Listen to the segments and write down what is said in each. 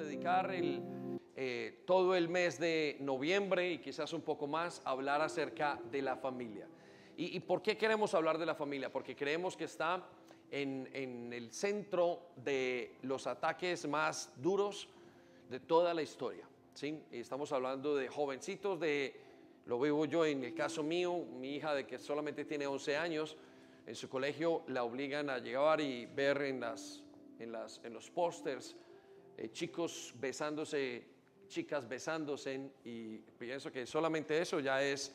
dedicar el, eh, todo el mes de noviembre y quizás un poco más a hablar acerca de la familia. ¿Y, ¿Y, por qué queremos hablar de la familia? Porque creemos que está en, en el centro de los ataques más duros de toda la historia. ¿sí? Y estamos hablando de jovencitos, de, lo vivo yo en el caso mío, mi hija de que solamente tiene 11 años, en su colegio la obligan a llegar y ver en, las, en, las, en los pósters eh, chicos besándose, chicas besándose, y pienso que solamente eso ya es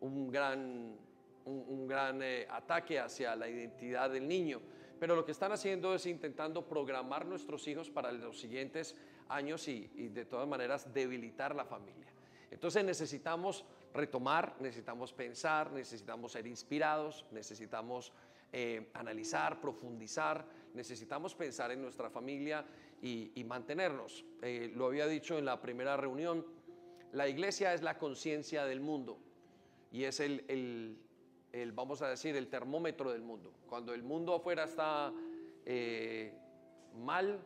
un gran, un, gran eh, ataque hacia la identidad del niño. Pero lo que están haciendo es intentando programar nuestros hijos para los siguientes años y, y de todas maneras debilitar la familia. Entonces necesitamos retomar, necesitamos pensar, necesitamos ser inspirados, necesitamos eh, analizar, profundizar, necesitamos pensar en nuestra familia y, y mantenernos. Eh, lo había dicho en la primera reunión, la iglesia es la conciencia del mundo y es el, el, el, vamos a decir, el termómetro del mundo. Cuando el mundo afuera está eh, mal,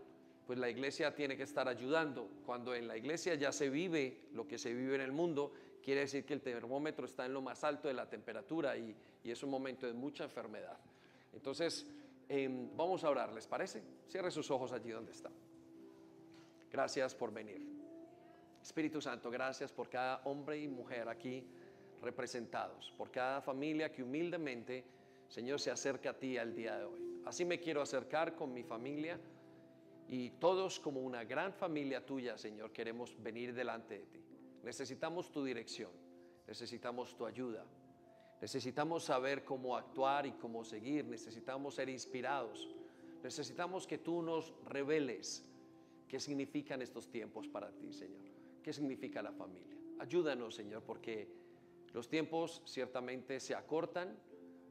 pues la iglesia tiene que estar ayudando. Cuando en la iglesia ya se vive lo que se vive en el mundo, quiere decir que el termómetro está en lo más alto de la temperatura y, y es un momento de mucha enfermedad. Entonces, eh, vamos a orar, ¿les parece? Cierre sus ojos allí donde está. Gracias por venir. Espíritu Santo, gracias por cada hombre y mujer aquí representados, por cada familia que humildemente, Señor, se acerca a ti al día de hoy. Así me quiero acercar con mi familia y todos como una gran familia tuya, Señor, queremos venir delante de ti. Necesitamos tu dirección, necesitamos tu ayuda, necesitamos saber cómo actuar y cómo seguir, necesitamos ser inspirados, necesitamos que tú nos reveles qué significan estos tiempos para ti, Señor, qué significa la familia. Ayúdanos, Señor, porque los tiempos ciertamente se acortan,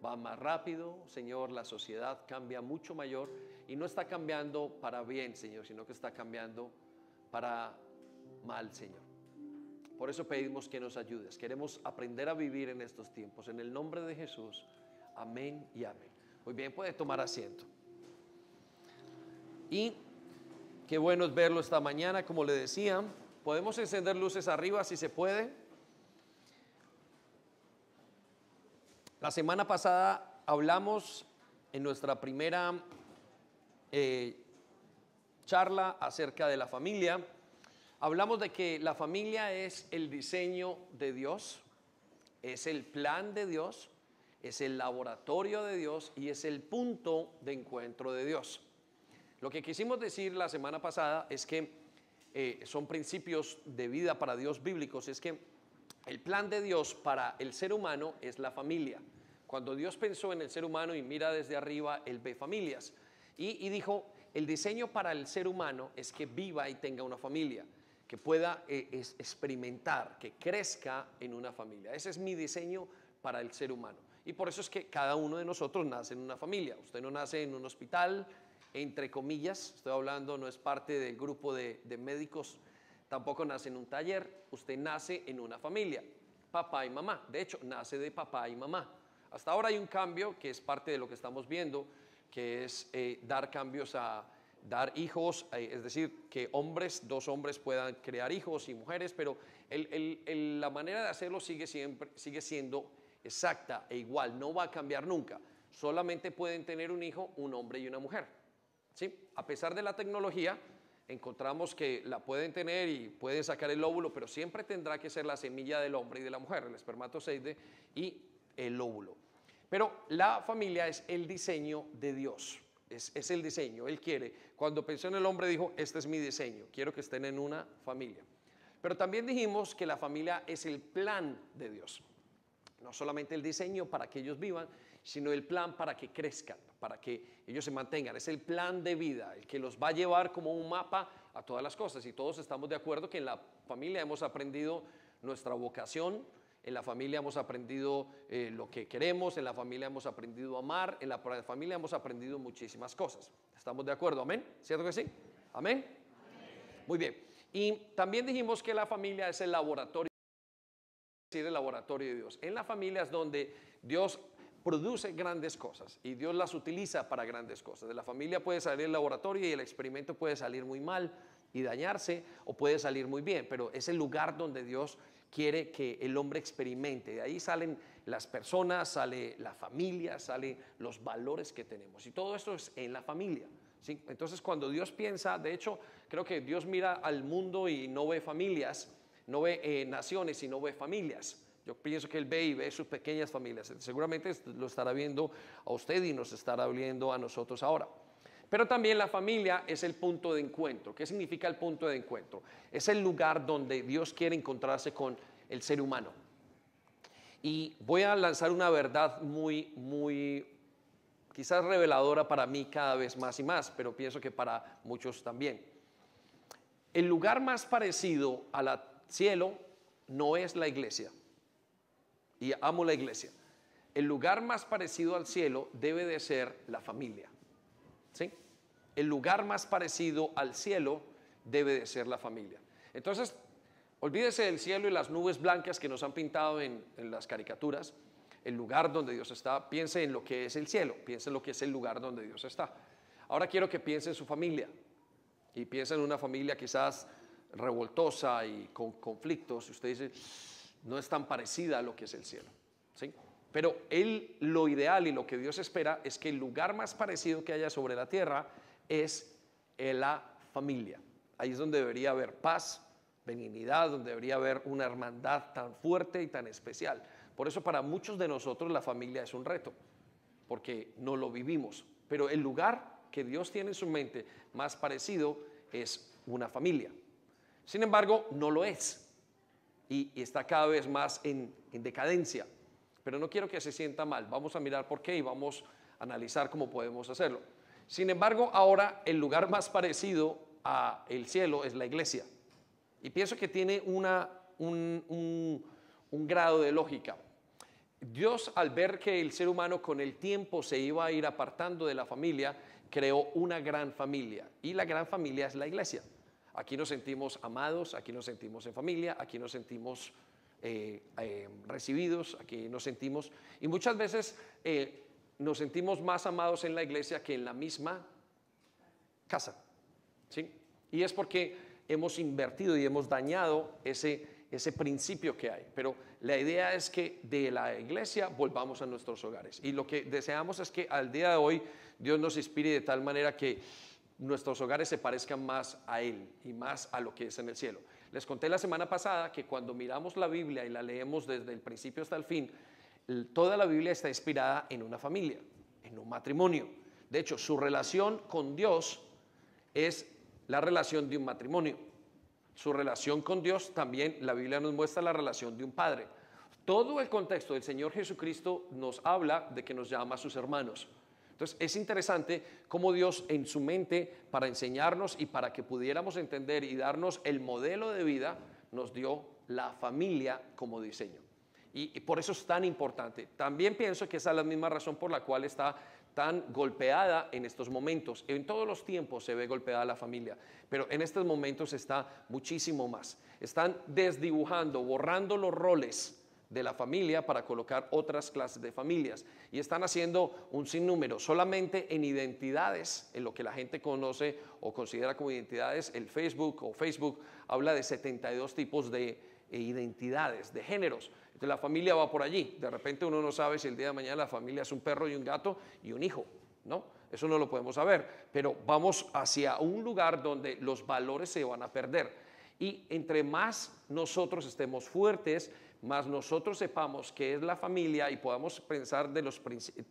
va más rápido, Señor, la sociedad cambia mucho mayor y no está cambiando para bien, Señor, sino que está cambiando para mal, Señor. Por eso pedimos que nos ayudes. Queremos aprender a vivir en estos tiempos. En el nombre de Jesús. Amén y amén. Muy bien, puede tomar asiento. Y qué bueno es verlo esta mañana, como le decía. Podemos encender luces arriba si se puede. La semana pasada hablamos en nuestra primera eh, charla acerca de la familia. Hablamos de que la familia es el diseño de Dios, es el plan de Dios, es el laboratorio de Dios y es el punto de encuentro de Dios. Lo que quisimos decir la semana pasada es que eh, son principios de vida para Dios bíblicos, es que el plan de Dios para el ser humano es la familia. Cuando Dios pensó en el ser humano y mira desde arriba, Él ve familias. Y, y dijo, el diseño para el ser humano es que viva y tenga una familia que pueda eh, es, experimentar, que crezca en una familia. Ese es mi diseño para el ser humano. Y por eso es que cada uno de nosotros nace en una familia. Usted no nace en un hospital, entre comillas, estoy hablando, no es parte del grupo de, médicos, tampoco nace en un taller, usted nace en una familia, papá y mamá. De hecho, nace de papá y mamá. Hasta ahora hay un cambio que es parte de lo que estamos viendo, que es eh, dar cambios a dar hijos, eh, es decir, que hombres, dos hombres puedan crear hijos y mujeres, pero la manera de hacerlo sigue, siempre, sigue siendo exacta e igual, no va a cambiar nunca. Solamente pueden tener un hijo un hombre y una mujer. ¿Sí? A pesar de la tecnología, encontramos que la pueden tener y pueden sacar el óvulo, pero siempre tendrá que ser la semilla del hombre y de la mujer, el espermatozoide y el óvulo. Pero la familia es el diseño de Dios es, es, el diseño, Él quiere. Cuando pensó en el hombre dijo, este es mi diseño, quiero que estén en una familia. Pero también dijimos que la familia es el plan de Dios. No solamente el diseño para que ellos vivan, sino el plan para que crezcan, para que ellos se mantengan. Es el plan de vida, el que los va a llevar como un mapa a todas las cosas. Y todos estamos de acuerdo que en la familia hemos aprendido nuestra vocación, en la familia hemos aprendido eh, lo que queremos, en la familia hemos aprendido a amar, en la familia hemos aprendido muchísimas cosas. ¿Estamos de acuerdo? ¿Amén? ¿Cierto que sí? ¿Amén? Muy bien. Y también dijimos que la familia es el laboratorio, decir, el laboratorio de Dios. En la familia es donde Dios produce grandes cosas y Dios las utiliza para grandes cosas. De la familia puede salir el laboratorio y el experimento puede salir muy mal, y dañarse o puede salir muy bien, pero es el lugar donde Dios quiere que el hombre experimente. De ahí salen las personas, sale la familia, salen los valores que tenemos. Y todo esto es en la familia. Entonces cuando Dios piensa, de hecho, creo que Dios mira al mundo y no ve familias, no ve eh, naciones y no ve familias. Yo pienso que Él ve y ve sus pequeñas familias. Seguramente lo estará viendo a usted y nos estará viendo a nosotros ahora. Pero también la familia es el punto de encuentro. ¿Qué significa el punto de encuentro? Es el lugar donde Dios quiere encontrarse con el ser humano. Y voy a lanzar una verdad muy, muy, quizás reveladora para mí cada vez más y más, pero pienso que para muchos también. El lugar más parecido al cielo no es la iglesia. Y amo la iglesia. El lugar más parecido al cielo debe de ser la familia. ¿Sí? el lugar más parecido al cielo debe de ser la familia. Entonces, olvídese del cielo y las nubes blancas que nos han pintado en, las caricaturas, el lugar donde Dios está, piense en lo que es el cielo, piense en lo que es el lugar donde Dios está. Ahora quiero que piense en su familia y piense en una familia quizás revoltosa y con conflictos. Usted dice, no es tan parecida a lo que es el cielo. ¿sí? Pero él, lo ideal y lo que Dios espera es que el lugar más parecido que haya sobre la tierra es la familia. Ahí es donde debería haber paz, benignidad, donde debería haber una hermandad tan fuerte y tan especial. Por eso para muchos de nosotros la familia es un reto, porque no lo vivimos. Pero el lugar que Dios tiene en su mente más parecido es una familia. Sin embargo, no lo es. Y, está cada vez más en, en decadencia. Pero no quiero que se sienta mal. Vamos a mirar por qué y vamos a analizar cómo podemos hacerlo. Sin embargo, ahora el lugar más parecido a el cielo es la iglesia. Y pienso que tiene una, un, un grado de lógica. Dios, al ver que el ser humano con el tiempo se iba a ir apartando de la familia, creó una gran familia. Y la gran familia es la iglesia. Aquí nos sentimos amados, aquí nos sentimos en familia, aquí nos sentimos eh, eh, recibidos, aquí nos sentimos... Y muchas veces eh, nos sentimos más amados en la iglesia que en la misma casa. ¿sí? Y es porque hemos invertido y hemos dañado ese, ese principio que hay. Pero la idea es que de la iglesia volvamos a nuestros hogares. Y lo que deseamos es que al día de hoy Dios nos inspire de tal manera que nuestros hogares se parezcan más a Él y más a lo que es en el cielo. Les conté la semana pasada que cuando miramos la Biblia y la leemos desde el principio hasta el fin, toda la Biblia está inspirada en una familia, en un matrimonio. De hecho, su relación con Dios es la relación de un matrimonio. Su relación con Dios también, la Biblia nos muestra la relación de un padre. Todo el contexto del Señor Jesucristo nos habla de que nos llama a sus hermanos. Entonces es interesante cómo Dios en su mente, para enseñarnos y para que pudiéramos entender y darnos el modelo de vida, nos dio la familia como diseño. Y, por eso es tan importante. También pienso que esa es la misma razón por la cual está tan golpeada en estos momentos. En todos los tiempos se ve golpeada la familia, pero en estos momentos está muchísimo más. Están desdibujando, borrando los roles de la familia para colocar otras clases de familias. Y están haciendo un sinnúmero, solamente en identidades, en lo que la gente conoce o considera como identidades, el Facebook o Facebook habla de 72 tipos de eh, identidades, de géneros la familia va por allí. De repente uno no sabe si el día de mañana la familia es un perro y un gato y un hijo, ¿no? Eso no lo podemos saber, pero vamos hacia un lugar donde los valores se van a perder. Y entre más nosotros estemos fuertes, más nosotros sepamos qué es la familia y podamos pensar de los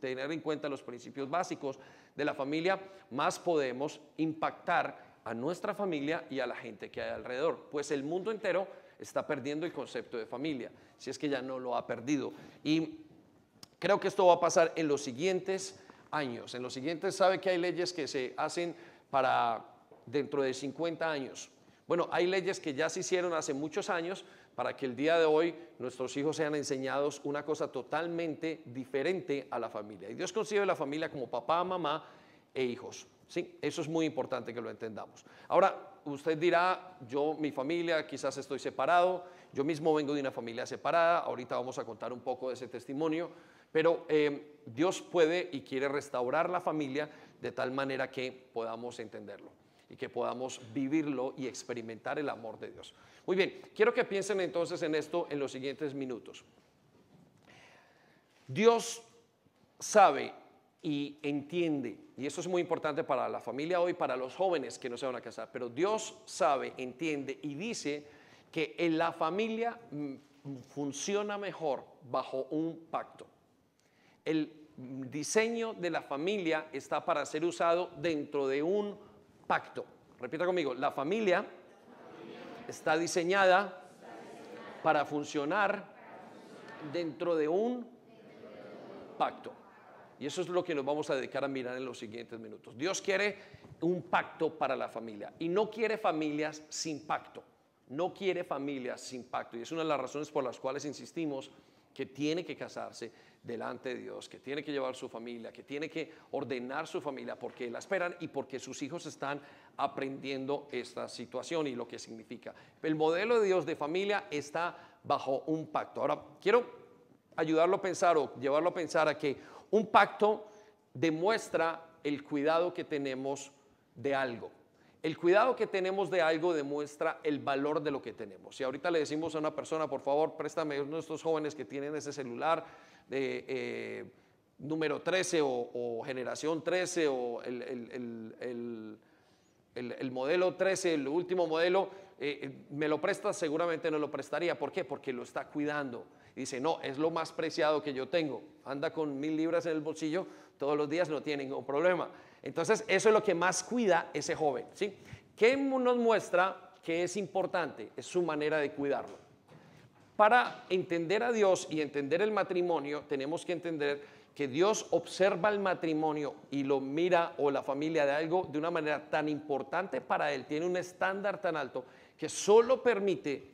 tener en cuenta los principios básicos de la familia, más podemos impactar a nuestra familia y a la gente que hay alrededor. Pues el mundo entero está perdiendo el concepto de familia, si es que ya no lo ha perdido. Y creo que esto va a pasar en los siguientes años. En los siguientes, sabe que hay leyes que se hacen para dentro de 50 años. Bueno, hay leyes que ya se hicieron hace muchos años para que el día de hoy nuestros hijos sean enseñados una cosa totalmente diferente a la familia. Y Dios concibe la familia como papá, mamá e hijos. Sí, eso es muy importante que lo entendamos. Ahora, usted dirá, yo, mi familia, quizás estoy separado, yo mismo vengo de una familia separada, ahorita vamos a contar un poco de ese testimonio, pero eh, Dios puede y quiere restaurar la familia de tal manera que podamos entenderlo. Y que podamos vivirlo y experimentar el amor de Dios. Muy bien, quiero que piensen entonces en esto en los siguientes minutos. Dios sabe y entiende, y eso es muy importante para la familia hoy, para los jóvenes que no se van a casar, pero Dios sabe, entiende y dice que en la familia mm, funciona mejor bajo un pacto. El diseño de la familia está para ser usado dentro de un pacto. Repita conmigo, la familia está diseñada para funcionar dentro de un pacto. Y eso es lo que nos vamos a dedicar a mirar en los siguientes minutos. Dios quiere un pacto para la familia y no quiere familias sin pacto. No quiere familias sin pacto. Y es una de las razones por las cuales insistimos que tiene que casarse delante de Dios, que tiene que llevar su familia, que tiene que ordenar su familia porque la esperan y porque sus hijos están aprendiendo esta situación y lo que significa. El modelo de Dios de familia está bajo un pacto. Ahora, quiero ayudarlo a pensar o llevarlo a pensar a que un pacto demuestra el cuidado que tenemos de algo. El cuidado que tenemos de algo demuestra el valor de lo que tenemos. Si ahorita le decimos a una persona, por favor, préstame uno de estos jóvenes que tienen ese celular de eh, número 13 o, generación 13 o el, modelo 13, el último modelo, eh, eh, me lo presta, seguramente no lo prestaría. ¿Por qué? Porque lo está cuidando dice, no, es lo más preciado que yo tengo. Anda con mil libras en el bolsillo todos los días, no tiene ningún problema. Entonces, eso es lo que más cuida ese joven. ¿sí? ¿Qué nos muestra que es importante? Es su manera de cuidarlo. Para entender a Dios y entender el matrimonio, tenemos que entender que Dios observa el matrimonio y lo mira o la familia de algo de una manera tan importante para Él, tiene un estándar tan alto que solo permite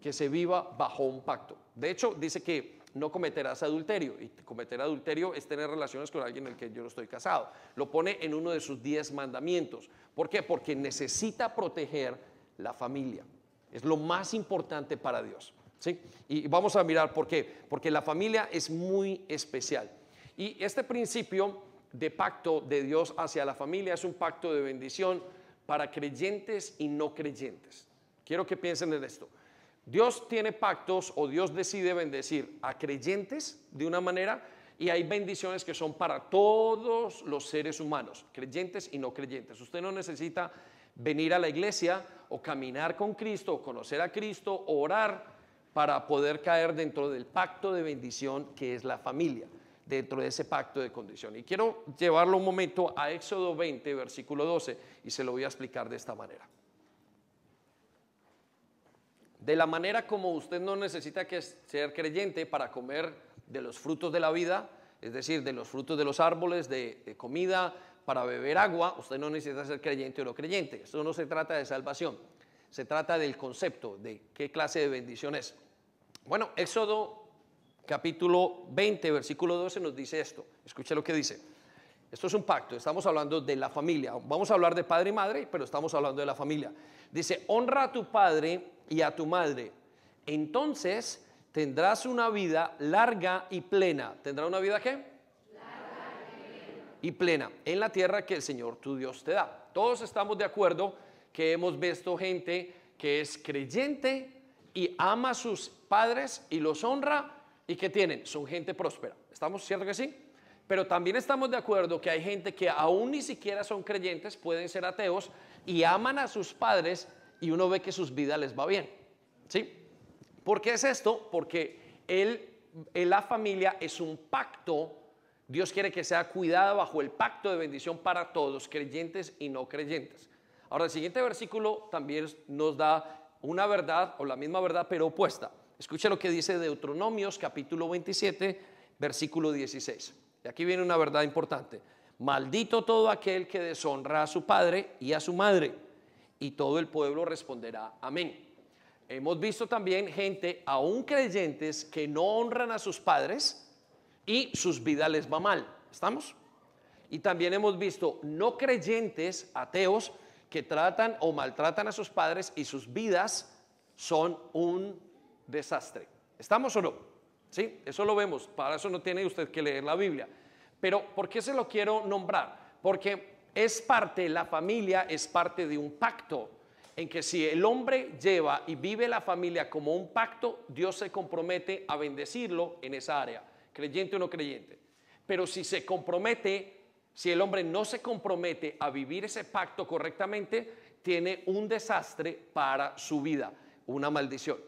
que se viva bajo un pacto. De hecho, dice que no cometerás adulterio. Y cometer adulterio es tener relaciones con alguien en el que yo no estoy casado. Lo pone en uno de sus diez mandamientos. ¿Por qué? Porque necesita proteger la familia. Es lo más importante para Dios. ¿sí? Y vamos a mirar por qué. Porque la familia es muy especial. Y este principio de pacto de Dios hacia la familia es un pacto de bendición para creyentes y no creyentes. Quiero que piensen en esto. Dios tiene pactos o Dios decide bendecir a creyentes de una manera y hay bendiciones que son para todos los seres humanos, creyentes y no creyentes. Usted no necesita venir a la iglesia o caminar con Cristo o conocer a Cristo o orar para poder caer dentro del pacto de bendición que es la familia, dentro de ese pacto de condición. Y quiero llevarlo un momento a Éxodo 20, versículo 12, y se lo voy a explicar de esta manera. De la manera como usted no necesita que ser creyente para comer de los frutos de la vida, es decir, de los frutos de los árboles, de, comida, para beber agua, usted no necesita ser creyente o no creyente. Esto no se trata de salvación, se trata del concepto de qué clase de bendición es. Bueno, Éxodo capítulo 20, versículo 12 nos dice esto. Escuche lo que dice. Esto es un pacto, estamos hablando de la familia. Vamos a hablar de padre y madre, pero estamos hablando de la familia. Dice, honra a tu padre y a tu madre. Entonces tendrás una vida larga y plena. ¿Tendrá una vida qué? Larga y plena. En la tierra que el Señor tu Dios te da. Todos estamos de acuerdo que hemos visto gente que es creyente y ama a sus padres y los honra y que tienen, son gente próspera. ¿Estamos cierto que sí? Pero también estamos de acuerdo que hay gente que aún ni siquiera son creyentes, pueden ser ateos y aman a sus padres y uno ve que sus vidas les va bien. ¿Sí? ¿Por qué es esto? Porque él, en la familia es un pacto. Dios quiere que sea cuidada bajo el pacto de bendición para todos, creyentes y no creyentes. Ahora, el siguiente versículo también nos da una verdad o la misma verdad, pero opuesta. Escucha lo que dice Deuteronomios capítulo 27, versículo 16. Y aquí viene una verdad importante. Maldito todo aquel que deshonra a su padre y a su madre y todo el pueblo responderá amén. Hemos visto también gente, aún creyentes, que no honran a sus padres y sus vidas les va mal. ¿Estamos? Y también hemos visto no creyentes, ateos, que tratan o maltratan a sus padres y sus vidas son un desastre. ¿Estamos o no? Sí, eso lo vemos. Para eso no tiene usted que leer la Biblia. Pero ¿por qué se lo quiero nombrar? Porque es parte, la familia es parte de un pacto en que si el hombre lleva y vive la familia como un pacto, Dios se compromete a bendecirlo en esa área, creyente o no creyente. Pero si se compromete, si el hombre no se compromete a vivir ese pacto correctamente, tiene un desastre para su vida, una maldición.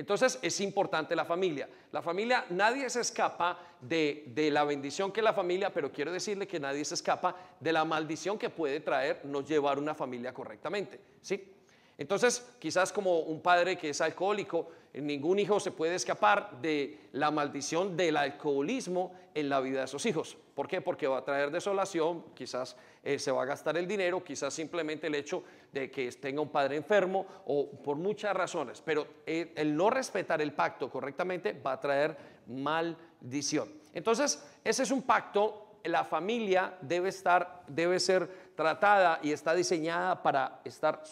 Entonces es importante la familia. La familia, nadie se escapa de, la bendición que la familia, pero quiero decirle que nadie se escapa de la maldición que puede traer no llevar una familia correctamente. ¿sí? Entonces, quizás como un padre que es alcohólico, ningún hijo se puede escapar de la maldición del alcoholismo en la vida de sus hijos. ¿Por qué? Porque va a traer desolación, quizás eh, se va a gastar el dinero, quizás simplemente el hecho de que tenga un padre enfermo o por muchas razones. Pero el, no respetar el pacto correctamente va a traer maldición. Entonces, ese es un pacto la familia debe estar, debe ser tratada y está diseñada para estar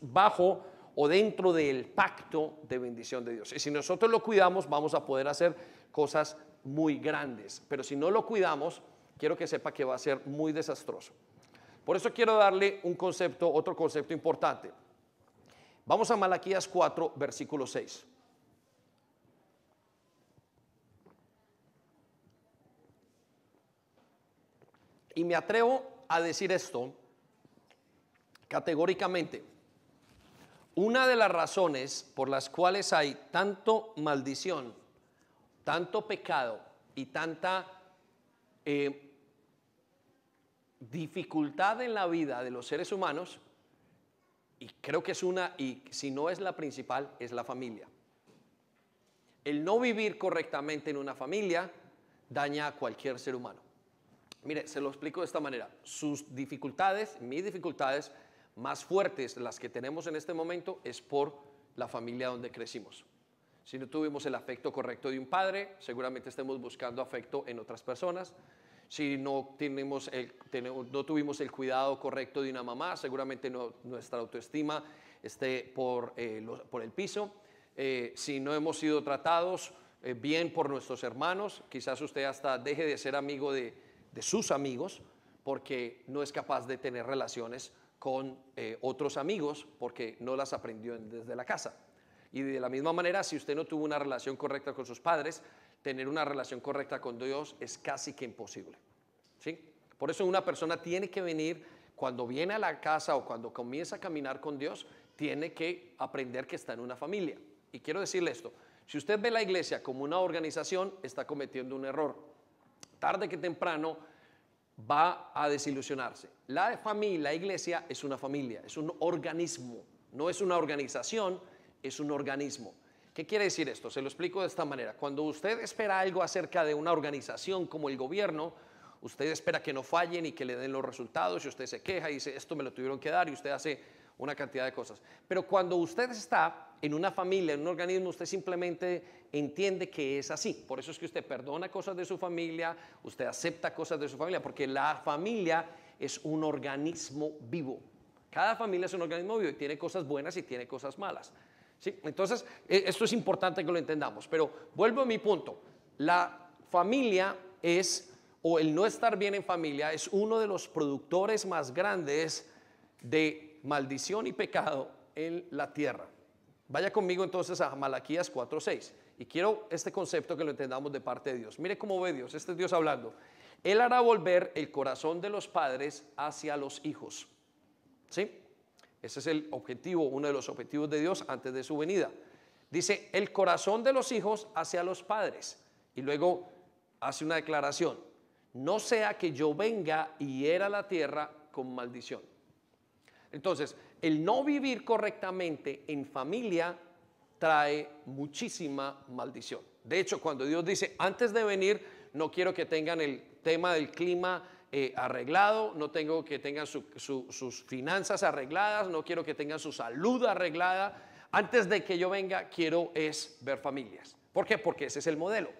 bajo o dentro del pacto de bendición de Dios. Y si nosotros lo cuidamos, vamos a poder hacer cosas muy grandes. Pero si no lo cuidamos, quiero que sepa que va a ser muy desastroso. Por eso quiero darle un concepto, otro concepto importante. Vamos a Malaquías 4, versículo 6. Y me atrevo a decir esto categóricamente. Una de las razones por las cuales hay tanto maldición, tanto pecado y tanta eh, dificultad en la vida de los seres humanos, y creo que es una, y si no es la principal, es la familia. El no vivir correctamente en una familia daña a cualquier ser humano. Mire, se lo explico de esta manera. Sus dificultades, mis dificultades más fuertes, las que tenemos en este momento, es por la familia donde crecimos. Si no tuvimos el afecto correcto de un padre, seguramente estemos buscando afecto en otras personas. Si no, tenemos el, no tuvimos el cuidado correcto de una mamá, seguramente nuestra autoestima esté por, eh, por el piso. Eh, si no hemos sido tratados eh, bien por nuestros hermanos, quizás usted hasta deje de ser amigo de, de sus amigos porque no es capaz de tener relaciones con eh, otros amigos porque no las aprendió desde la casa. Y de la misma manera, si usted no tuvo una relación correcta con sus padres, tener una relación correcta con Dios es casi que imposible. ¿sí? Por eso una persona tiene que venir, cuando viene a la casa o cuando comienza a caminar con Dios, tiene que aprender que está en una familia. Y quiero decirle esto, si usted ve la iglesia como una organización, está cometiendo un error tarde que temprano va a desilusionarse. La familia, la iglesia es una familia, es un organismo, no es una organización, es un organismo. ¿Qué quiere decir esto? Se lo explico de esta manera. Cuando usted espera algo acerca de una organización como el gobierno, usted espera que no fallen y que le den los resultados y usted se queja y dice, esto me lo tuvieron que dar y usted hace una cantidad de cosas. Pero cuando usted está en una familia, en un organismo, usted simplemente entiende que es así. Por eso es que usted perdona cosas de su familia, usted acepta cosas de su familia, porque la familia es un organismo vivo. Cada familia es un organismo vivo y tiene cosas buenas y tiene cosas malas. Entonces, e, esto es importante que lo entendamos. Pero vuelvo a mi punto. La familia es, o el no estar bien en familia, es uno de los productores más grandes de maldición y pecado en la tierra. Vaya conmigo entonces a Malaquías 4:6 y quiero este concepto que lo entendamos de parte de Dios. Mire cómo ve Dios, este es Dios hablando. Él hará volver el corazón de los padres hacia los hijos. ¿Sí? Ese es el objetivo, uno de los objetivos de Dios antes de su venida. Dice, el corazón de los hijos hacia los padres. Y luego hace una declaración, no sea que yo venga y hiera la tierra con maldición. Entonces, el no vivir correctamente en familia trae muchísima maldición. De hecho, cuando Dios dice, antes de venir, no quiero que tengan el tema del clima eh, arreglado, no tengo que tengan sus finanzas arregladas, no quiero que tengan su salud arreglada. Antes de que yo venga, quiero es ver familias. ¿Por qué? Porque ese es el modelo.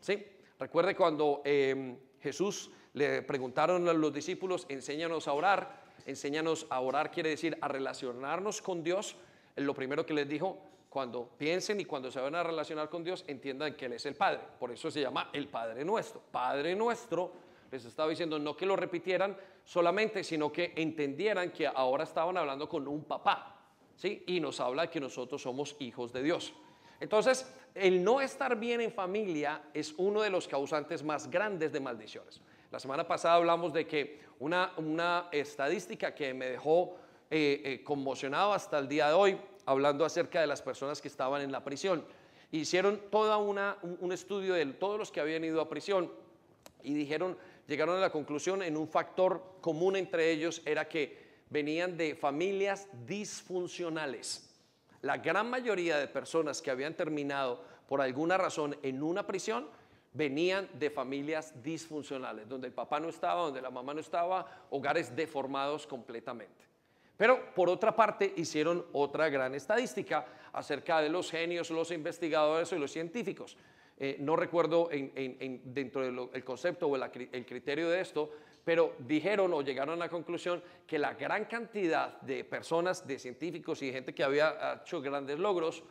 ¿Sí? Recuerde cuando em, Jesús le preguntaron a los discípulos, enséñanos a orar enséñanos a orar, quiere decir a relacionarnos con Dios. Lo primero que les dijo, cuando piensen y cuando se van a relacionar con Dios, entiendan que Él es el Padre. Por eso se llama el Padre nuestro. Padre nuestro, les estaba diciendo no que lo repitieran solamente, sino que entendieran que ahora estaban hablando con un papá, ¿sí? Y nos habla de que nosotros somos hijos de Dios. Entonces, el no estar bien en familia es uno de los causantes más grandes de maldiciones. La semana pasada hablamos de que una, una estadística que me dejó eh, eh, conmocionado hasta el día de hoy, hablando acerca de las personas que estaban en la prisión. Hicieron todo una, un estudio de todos los que habían ido a prisión y dijeron, llegaron a la conclusión en un factor común entre ellos era que venían de familias disfuncionales. La gran mayoría de personas que habían terminado por alguna razón en una prisión venían de familias disfuncionales, donde el papá no estaba, donde la mamá no estaba, hogares deformados completamente. Pero por otra parte hicieron otra gran estadística acerca de los genios, los investigadores y los científicos. Eh, no recuerdo dentro del concepto o el criterio de esto, pero dijeron o llegaron a la conclusión que la gran cantidad de personas, de científicos y de gente que había hecho grandes logros,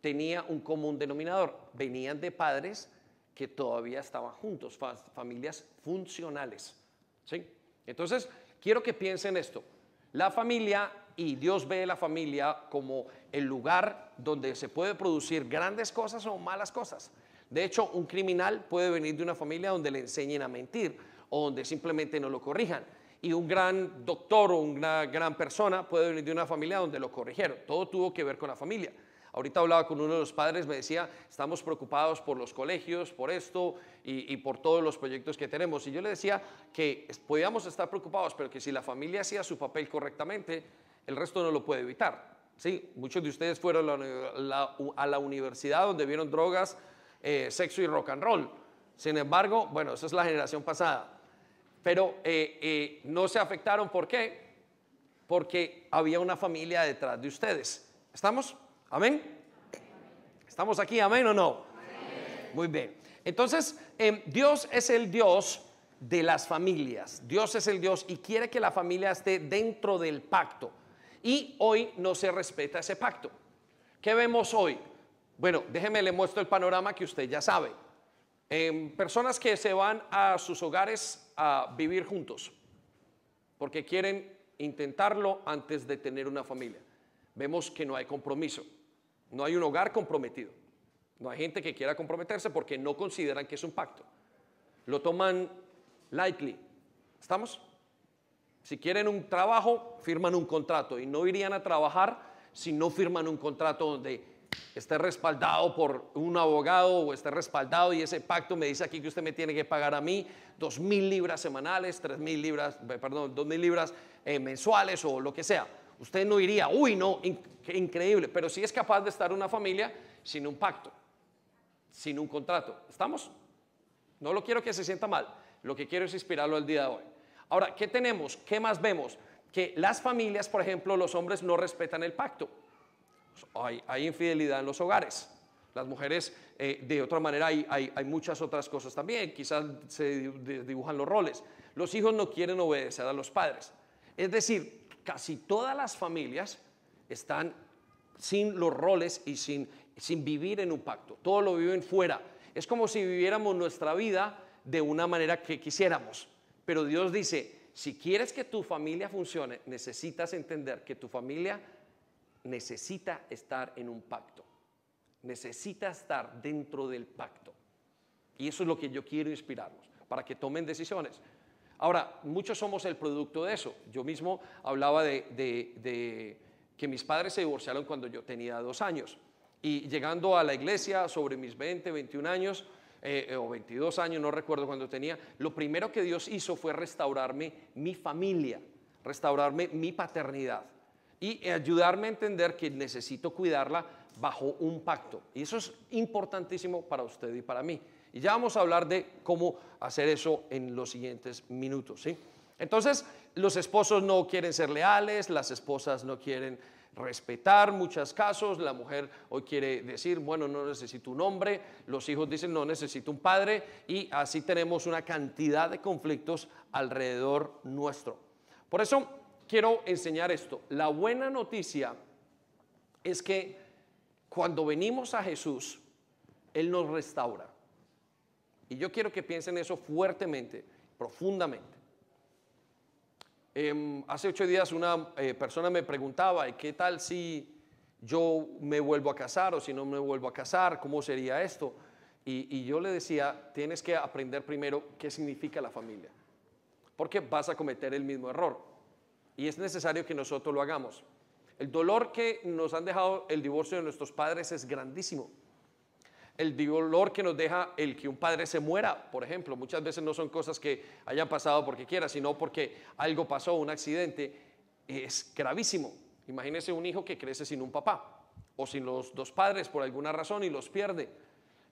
tenía un común denominador. Venían de padres que todavía estaban juntos, familias funcionales. ¿sí? Entonces, quiero que piensen esto. La familia, y Dios ve la familia como el lugar donde se puede producir grandes cosas o malas cosas. De hecho, un criminal puede venir de una familia donde le enseñen a mentir o donde simplemente no lo corrijan. Y un gran doctor o una gran persona puede venir de una familia donde lo corrigieron. Todo tuvo que ver con la familia. Ahorita hablaba con uno de los padres, me decía, estamos preocupados por los colegios, por esto y, por todos los proyectos que tenemos. Y yo le decía que podíamos estar preocupados, pero que si la familia hacía su papel correctamente, el resto no lo puede evitar. Sí, muchos de ustedes fueron a la, universidad donde vieron drogas, eh, sexo y rock and roll. Sin embargo, bueno, esa es la generación pasada. Pero eh, eh, no se afectaron, ¿por qué? Porque había una familia detrás de ustedes. ¿Estamos? Amén. ¿Estamos aquí? Amén o no? Muy bien. Entonces, Dios es el Dios de las familias. Dios es el Dios y quiere que la familia esté dentro del pacto. Y hoy no se respeta ese pacto. ¿Qué vemos hoy? Bueno, déjeme le muestro el panorama que usted ya sabe. Em, personas que se van a sus hogares a vivir juntos porque quieren intentarlo antes de tener una familia. Vemos que no hay compromiso. No hay un hogar comprometido. No hay gente que quiera comprometerse porque no consideran que es un pacto. Lo toman lightly. ¿Estamos? Si quieren un trabajo, firman un contrato y no irían a trabajar si no firman un contrato donde esté respaldado por un abogado o esté respaldado y ese pacto me dice aquí que usted me tiene que pagar a mí dos mil libras semanales, tres mil libras, perdón, dos mil libras eh, mensuales o lo que sea. Usted no iría, uy, no, increíble, pero sí es capaz de estar una familia sin un pacto, sin un contrato. ¿Estamos? No lo quiero que se sienta mal, lo que quiero es inspirarlo el día de hoy. Ahora, ¿qué tenemos? ¿Qué más vemos? Que las familias, por ejemplo, los hombres no respetan el pacto. Hay, infidelidad en los hogares. Las mujeres, eh, de otra manera, hay, muchas otras cosas también. Quizás se dibujan los roles. Los hijos no quieren obedecer a los padres. Es decir, casi todas las familias están sin los roles y sin, sin vivir en un pacto. Todo lo viven fuera. Es como si viviéramos nuestra vida de una manera que quisiéramos. Pero Dios dice, si quieres que tu familia funcione, necesitas entender que tu familia necesita estar en un pacto. Necesita estar dentro del pacto. Y eso es lo que yo quiero inspirarlos, para que tomen decisiones. Ahora, muchos somos el producto de eso. Yo mismo hablaba de, que mis padres se divorciaron cuando yo tenía dos años. Y llegando a la iglesia sobre mis 20, 21 años, eh, o 22 años, no recuerdo cuando tenía, lo primero que Dios hizo fue restaurarme mi familia, restaurarme mi paternidad y ayudarme a entender que necesito cuidarla bajo un pacto. Y eso es importantísimo para usted y para mí. Y ya vamos a hablar de cómo hacer eso en los siguientes minutos. ¿sí? Entonces, los esposos no quieren ser leales, las esposas no quieren respetar muchos casos, la mujer hoy quiere decir, bueno, no necesito un hombre, los hijos dicen, no necesito un padre, y así tenemos una cantidad de conflictos alrededor nuestro. Por eso quiero enseñar esto. La buena noticia es que cuando venimos a Jesús, Él nos restaura. Y yo quiero que piensen eso fuertemente. profundamente. Em, hace ocho días una eh, persona me preguntaba, ¿qué tal si yo me vuelvo a casar o si no me vuelvo a casar? ¿Cómo sería esto? Y, y yo le decía, tienes que aprender primero qué significa la familia, porque vas a cometer el mismo error. Y es necesario que nosotros lo hagamos. El dolor que nos han dejado el divorcio de nuestros padres es grandísimo. El dolor que nos deja el que un padre se muera, por ejemplo, muchas veces no son cosas que hayan pasado porque quiera, sino porque algo pasó, un accidente, es gravísimo. Imagínese un hijo que crece sin un papá o sin los dos padres por alguna razón y los pierde.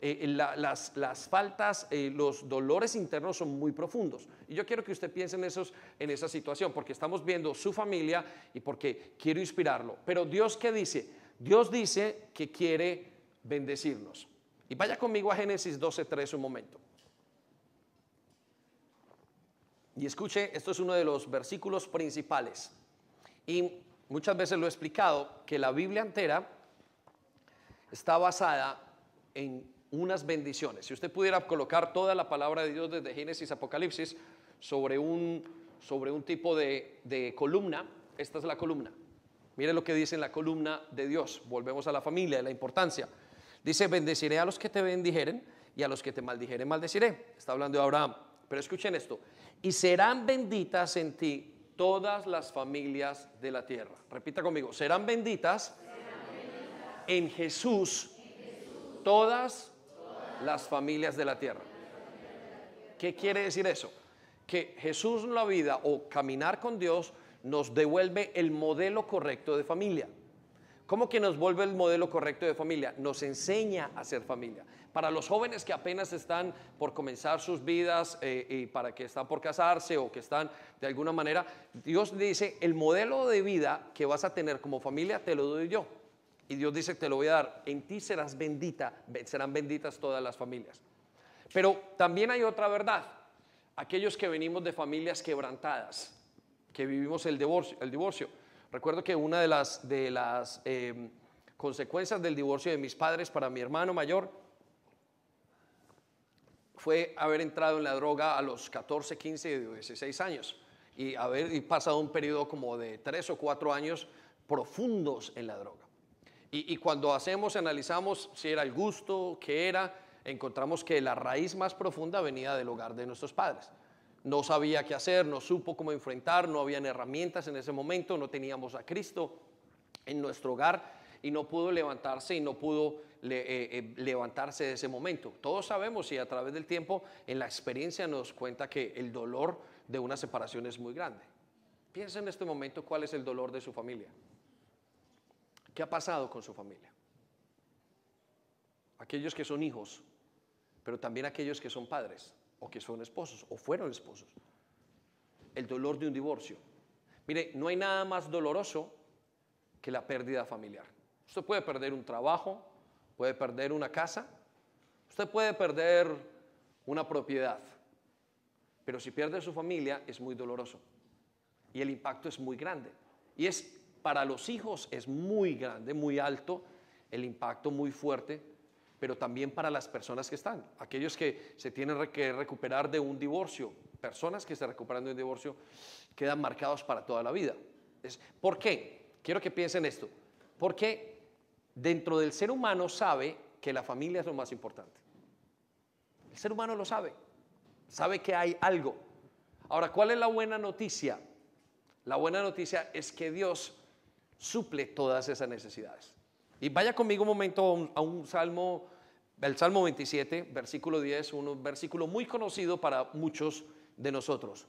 Eh, las, las, faltas, eh, los dolores internos son muy profundos. Y yo quiero que usted piense en, esos, en esa situación, porque estamos viendo su familia y porque quiero inspirarlo. Pero Dios, ¿qué dice? Dios dice que quiere bendecirnos. Y vaya conmigo a Génesis 12.3 un momento. Y escuche, esto es uno de los versículos principales. Y muchas veces lo he explicado, que la Biblia entera está basada en unas bendiciones. Si usted pudiera colocar toda la palabra de Dios desde Génesis a Apocalipsis sobre un, sobre un tipo de, de columna, esta es la columna. Mire lo que dice en la columna de Dios. Volvemos a la familia, la importancia. Dice, bendeciré a los que te bendijeren y a los que te maldijeren maldeciré. Está hablando de Abraham. Pero escuchen esto. Y serán benditas en ti todas las familias de la tierra. Repita conmigo. Serán benditas, en Jesús, todas las familias de la tierra. ¿Qué quiere decir eso? Que Jesús en la vida o caminar con Dios nos devuelve el modelo correcto de familia. ¿Cómo que nos vuelve el modelo correcto de familia? Nos enseña a ser familia. Para los jóvenes que apenas están por comenzar sus vidas eh, y para que están por casarse o que están de alguna manera, Dios dice, el modelo de vida que vas a tener como familia te lo doy yo. Y Dios dice, te lo voy a dar, en ti serás bendita, serán benditas todas las familias. Pero también hay otra verdad. Aquellos que venimos de familias quebrantadas, que vivimos el divorcio. El divorcio. Recuerdo que una de las, de las em, consecuencias del divorcio de mis padres para mi hermano mayor fue haber entrado en la droga a los 14, 15, 16 años y haber pasado un periodo como de 3 o 4 años profundos en la droga. Y, cuando hacemos, analizamos si era el gusto, qué era, encontramos que la raíz más profunda venía del hogar de nuestros padres. No sabía qué hacer, no supo cómo enfrentar, no habían herramientas en ese momento, no teníamos a Cristo en nuestro hogar y no pudo levantarse y no pudo eh, eh, levantarse de ese momento. Todos sabemos y a través del tiempo en la experiencia nos cuenta que el dolor de una separación es muy grande. Piensa en este momento cuál es el dolor de su familia. ¿Qué ha pasado con su familia? Aquellos que son hijos, pero también aquellos que son padres o que son esposos o fueron esposos. El dolor de un divorcio. Mire, no hay nada más doloroso que la pérdida familiar. Usted puede perder un trabajo, puede perder una casa, usted puede perder una propiedad, pero si pierde su familia es muy doloroso y el impacto es muy grande. Y es para los hijos es muy grande, muy alto, el impacto muy fuerte, pero también para las personas que están, aquellos que se tienen que recuperar de un divorcio, personas que se recuperan de un divorcio, quedan marcados para toda la vida. ¿Por qué? Quiero que piensen esto. Porque dentro del ser humano sabe que la familia es lo más importante. El ser humano lo sabe, sabe que hay algo. Ahora, ¿cuál es la buena noticia? La buena noticia es que Dios suple todas esas necesidades. Y vaya conmigo un momento a un, salmo, el Salmo 27, versículo 10, un versículo muy conocido para muchos de nosotros.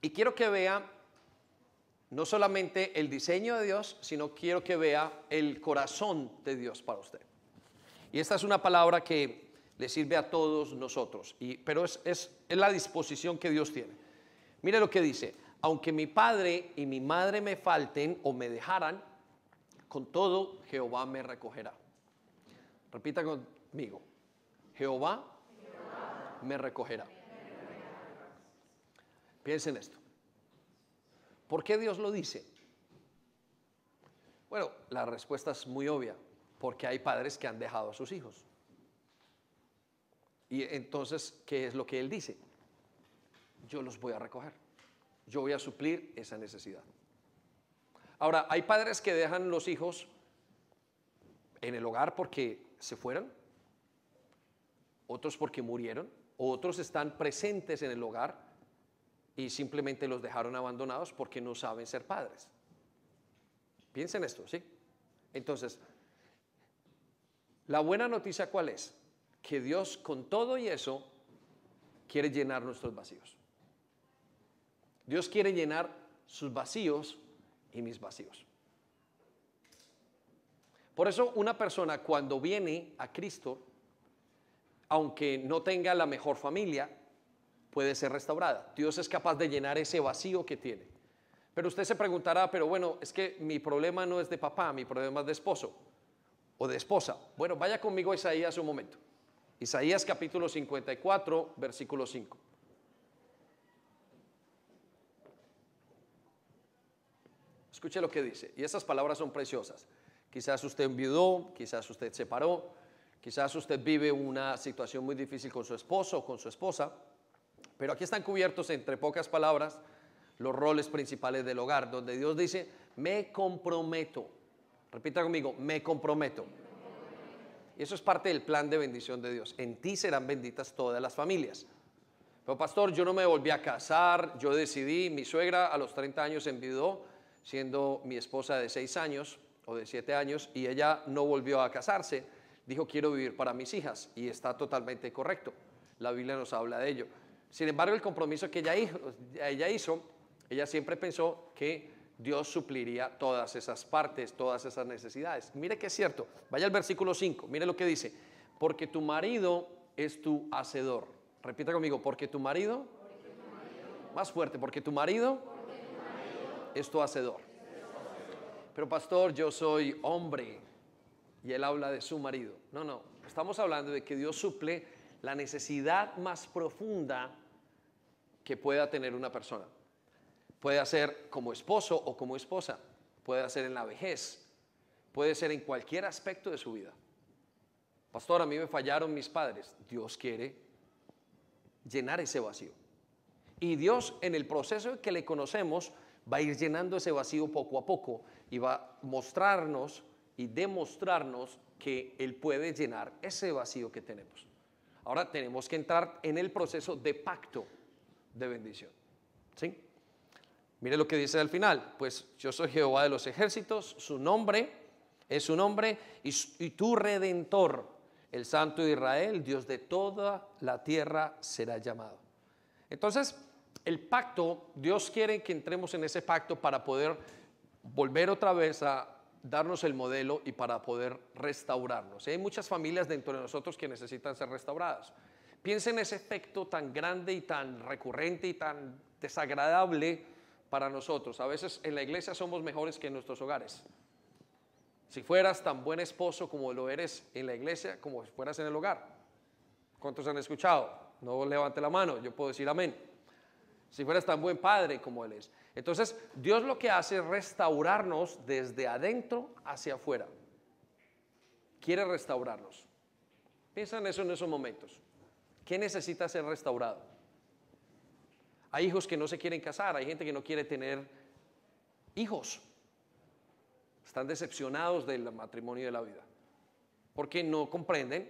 Y quiero que vea no solamente el diseño de Dios, sino quiero que vea el corazón de Dios para usted. Y esta es una palabra que le sirve a todos nosotros, y, pero es, es la disposición que Dios tiene. Mire lo que dice, aunque mi padre y mi madre me falten o me dejaran, con todo Jehová me recogerá. Repita conmigo, Jehová, me recogerá. Piensen esto. ¿Por qué Dios lo dice? Bueno, la respuesta es muy obvia, porque hay padres que han dejado a sus hijos. Y entonces, ¿qué es lo que Él dice? Yo los voy a recoger. Yo voy a suplir esa necesidad. Ahora, hay padres que dejan los hijos en el hogar porque se fueron, otros porque murieron, otros están presentes en el hogar y simplemente los dejaron abandonados porque no saben ser padres. Piensen esto, ¿sí? Entonces, la buena noticia cuál es? Que Dios con todo y eso quiere llenar nuestros vacíos. Dios quiere llenar sus vacíos y mis vacíos. Por eso una persona cuando viene a Cristo, aunque no tenga la mejor familia, puede ser restaurada. Dios es capaz de llenar ese vacío que tiene. Pero usted se preguntará, pero bueno, es que mi problema no es de papá, mi problema es de esposo o de esposa. Bueno, vaya conmigo a Isaías un momento. Isaías capítulo 54, versículo 5. Escuche lo que dice. Y esas palabras son preciosas. Quizás usted enviudó, quizás usted se separó, quizás usted vive una situación muy difícil con su esposo o con su esposa. Pero aquí están cubiertos, entre pocas palabras, los roles principales del hogar, donde Dios dice, me comprometo. Repita conmigo, me comprometo. Y eso es parte del plan de bendición de Dios. En ti serán benditas todas las familias. Pero pastor, yo no me volví a casar, yo decidí, mi suegra a los 30 años enviudó, siendo mi esposa de 6 años o de 7 años, y ella no volvió a casarse. Dijo, quiero vivir para mis hijas, y está totalmente correcto. La Biblia nos habla de ello. Sin embargo, el compromiso que ella hizo, ella hizo, ella siempre pensó que Dios supliría todas esas partes, todas esas necesidades. Mire que es cierto. Vaya al versículo 5, mire lo que dice. Porque tu marido es tu hacedor. Repita conmigo, porque tu marido, más fuerte, porque tu marido, es tu hacedor. Pero pastor, yo soy hombre y él habla de su marido. No, no, estamos hablando de que Dios suple la necesidad más profunda que pueda tener una persona. Puede ser como esposo o como esposa, puede ser en la vejez, puede ser en cualquier aspecto de su vida. Pastor, a mí me fallaron mis padres. Dios quiere llenar ese vacío. Y Dios en el proceso que le conocemos va a ir llenando ese vacío poco a poco y va a mostrarnos y demostrarnos que Él puede llenar ese vacío que tenemos. Ahora tenemos que entrar en el proceso de pacto de bendición. ¿Sí? Mire lo que dice al final, pues yo soy Jehová de los ejércitos, su nombre es su nombre y, y tu redentor, el Santo de Israel, Dios de toda la tierra será llamado. Entonces, el pacto, Dios quiere que entremos en ese pacto para poder volver otra vez a darnos el modelo y para poder restaurarnos. Hay muchas familias dentro de nosotros que necesitan ser restauradas. Piensa en ese efecto tan grande y tan recurrente y tan desagradable para nosotros. A veces en la iglesia somos mejores que en nuestros hogares. Si fueras tan buen esposo como lo eres en la iglesia, como fueras en el hogar. ¿Cuántos han escuchado? No levante la mano, yo puedo decir amén. Si fueras tan buen padre como él es. Entonces, Dios lo que hace es restaurarnos desde adentro hacia afuera. Quiere restaurarnos. Piensa en eso en esos momentos. ¿Qué necesita ser restaurado? Hay hijos que no se quieren casar, hay gente que no quiere tener hijos. Están decepcionados del matrimonio y de la vida. Porque no comprenden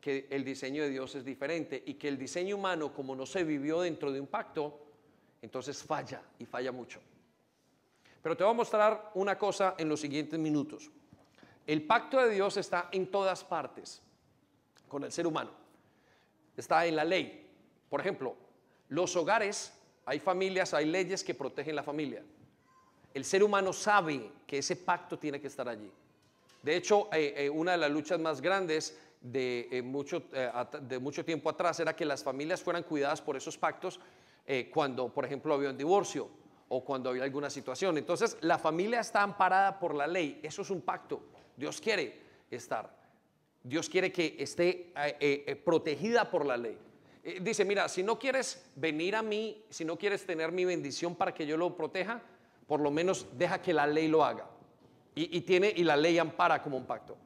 que el diseño de Dios es diferente y que el diseño humano, como no se vivió dentro de un pacto, entonces falla y falla mucho. Pero te voy a mostrar una cosa en los siguientes minutos. El pacto de Dios está en todas partes con el ser humano está en la ley. Por ejemplo, los hogares, hay familias, hay leyes que protegen la familia. El ser humano sabe que ese pacto tiene que estar allí. De hecho, eh, eh, una de las luchas más grandes de, eh, mucho, de mucho tiempo atrás era que las familias fueran cuidadas por esos pactos cuando, por ejemplo, había un divorcio o cuando había alguna situación. Entonces, la familia está amparada por la ley. Eso es un pacto. Dios quiere estar. Dios quiere que esté eh, eh, eh, protegida por la ley. dice, mira, si no quieres venir a mí, si no quieres tener mi bendición para que yo lo proteja, por lo menos deja que la ley lo haga. Y, tiene, y la ley ampara como un pacto.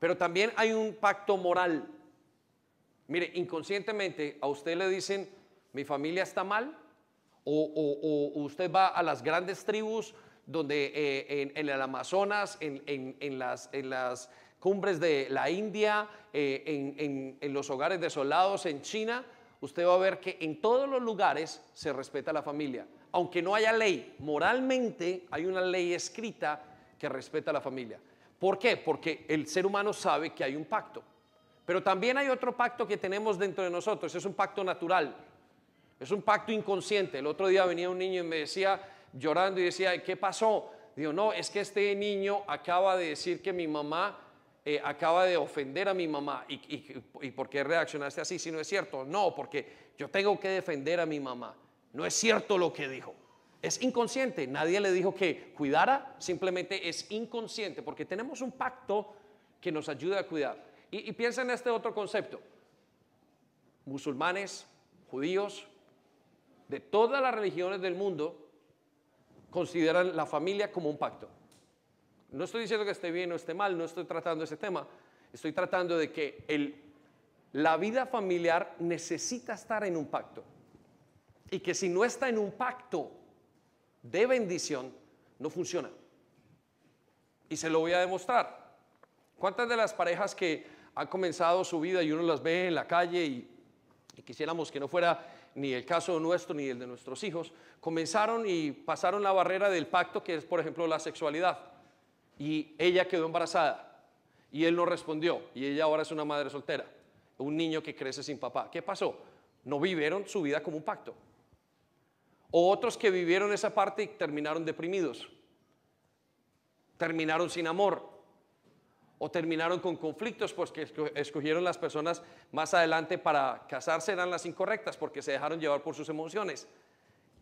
Pero también hay un pacto moral. Mire, inconscientemente a usted le dicen, mi familia está mal, o, usted va a las grandes tribus donde eh, en, el Amazonas, en, las, cumbres de la India, eh, en, los hogares desolados en China, usted va a ver que en todos los lugares se respeta la familia. Aunque no haya ley, moralmente hay una ley escrita que respeta a la familia. ¿Por qué? Porque el ser humano sabe que hay un pacto. Pero también hay otro pacto que tenemos dentro de nosotros, es un pacto natural, es un pacto inconsciente. El otro día venía un niño y me decía, llorando y decía, ¿qué pasó? Digo, no, es que este niño acaba de decir que mi mamá eh, acaba de ofender a mi mamá. ¿Y, por qué reaccionaste así si no es cierto? No, porque yo tengo que defender a mi mamá. No es cierto lo que dijo. Es inconsciente. Nadie le dijo que cuidara, simplemente es inconsciente, porque tenemos un pacto que nos ayuda a cuidar. Y piensa en este otro concepto. Musulmanes, judíos, de todas las religiones del mundo, consideran la familia como un pacto. No estoy diciendo que esté bien o esté mal, no estoy tratando ese tema. Estoy tratando de que la vida familiar necesita estar en un pacto. Y que si no está en un pacto de bendición, no funciona. Y se lo voy a demostrar. ¿Cuántas de las parejas que han comenzado su vida y uno las ve en la calle y, y quisiéramos que no fuera ni el caso nuestro ni el de nuestros hijos, comenzaron y pasaron la barrera del pacto que es, por ejemplo, la sexualidad. Y ella quedó embarazada y él no respondió y ella ahora es una madre soltera, un niño que crece sin papá. ¿Qué pasó? No vivieron su vida como un pacto. O otros que vivieron esa parte y terminaron deprimidos, terminaron sin amor, o terminaron con conflictos porque escogieron las personas más adelante para casarse eran las incorrectas porque se dejaron llevar por sus emociones.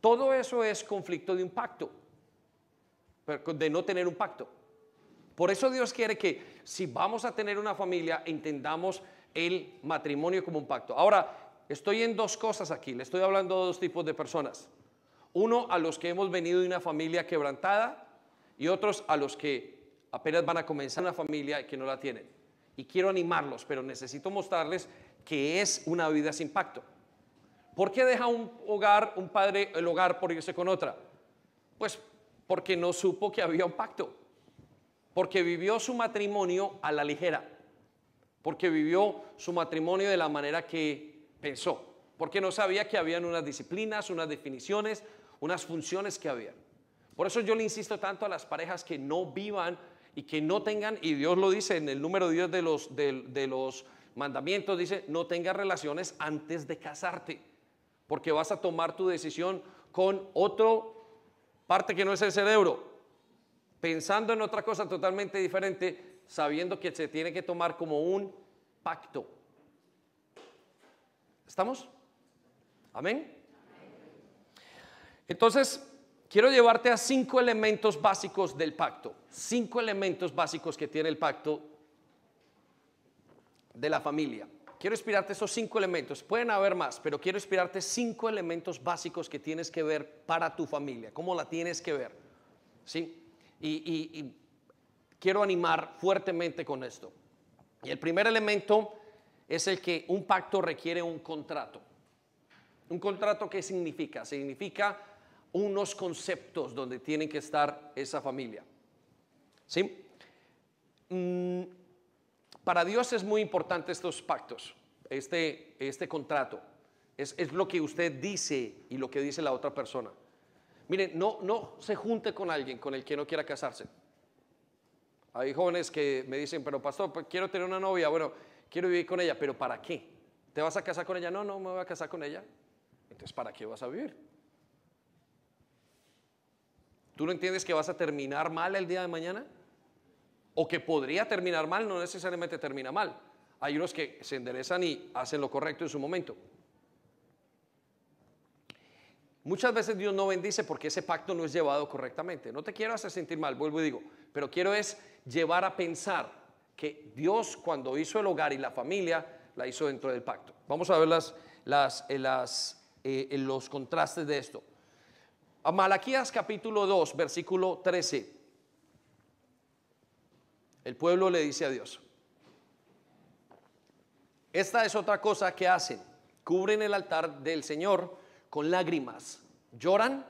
Todo eso es conflicto de un pacto, de no tener un pacto. Por eso Dios quiere que si vamos a tener una familia, entendamos el matrimonio como un pacto. Ahora, estoy en dos cosas aquí, le estoy hablando de dos tipos de personas. Uno a los que hemos venido de una familia quebrantada y otros a los que apenas van a comenzar una familia y que no la tienen. Y quiero animarlos, pero necesito mostrarles que es una vida sin pacto. ¿Por qué deja un hogar, un padre, el hogar por irse con otra? Pues porque no supo que había un pacto. Porque vivió su matrimonio a la ligera. Porque vivió su matrimonio de la manera que pensó. Porque no sabía que habían unas disciplinas, unas definiciones, unas funciones que habían. Por eso yo le insisto tanto a las parejas que no vivan y que no tengan, y Dios lo dice en el número 10 de los, de, los mandamientos, dice, no tengas relaciones antes de casarte, porque vas a tomar tu decisión con otro parte que no es el cerebro, pensando en otra cosa totalmente diferente, sabiendo que se tiene que tomar como un pacto. ¿Estamos? Amén. Entonces, quiero llevarte a cinco elementos básicos del pacto. Cinco elementos básicos que tiene el pacto de la familia. Quiero inspirarte esos cinco elementos. Pueden haber más, pero quiero inspirarte cinco elementos básicos que tienes que ver para tu familia. ¿Cómo la tienes que ver? ¿Sí? Y, quiero animar fuertemente con esto. Y el primer elemento es el que un pacto requiere un contrato. ¿Un contrato qué significa? Significa unos conceptos donde tienen que estar esa familia. ¿Sí? Mm, para Dios es muy importante estos pactos, este, este contrato. Es, es, lo que usted dice y lo que dice la otra persona. Miren, no, no se junte con alguien con el que no quiera casarse. Hay jóvenes que me dicen, pero pastor, pues, quiero tener una novia, bueno, quiero vivir con ella, pero ¿para qué? ¿Te vas a casar con ella? No, no me voy a casar con ella. Entonces, ¿para qué vas a vivir? ¿Tú no entiendes que vas a terminar mal el día de mañana? O que podría terminar mal, no necesariamente termina mal. Hay unos que se enderezan y hacen lo correcto en su momento. Muchas veces Dios no bendice porque ese pacto no es llevado correctamente. No te quiero hacer sentir mal, vuelvo y digo, pero quiero es llevar a pensar que Dios cuando hizo el hogar y la familia, la hizo dentro del pacto. Vamos a ver las, eh, eh, los contrastes de esto. A Malaquías capítulo 2, versículo 13. El pueblo le dice a Dios. Esta es otra cosa que hacen. Cubren el altar del Señor con lágrimas. Lloran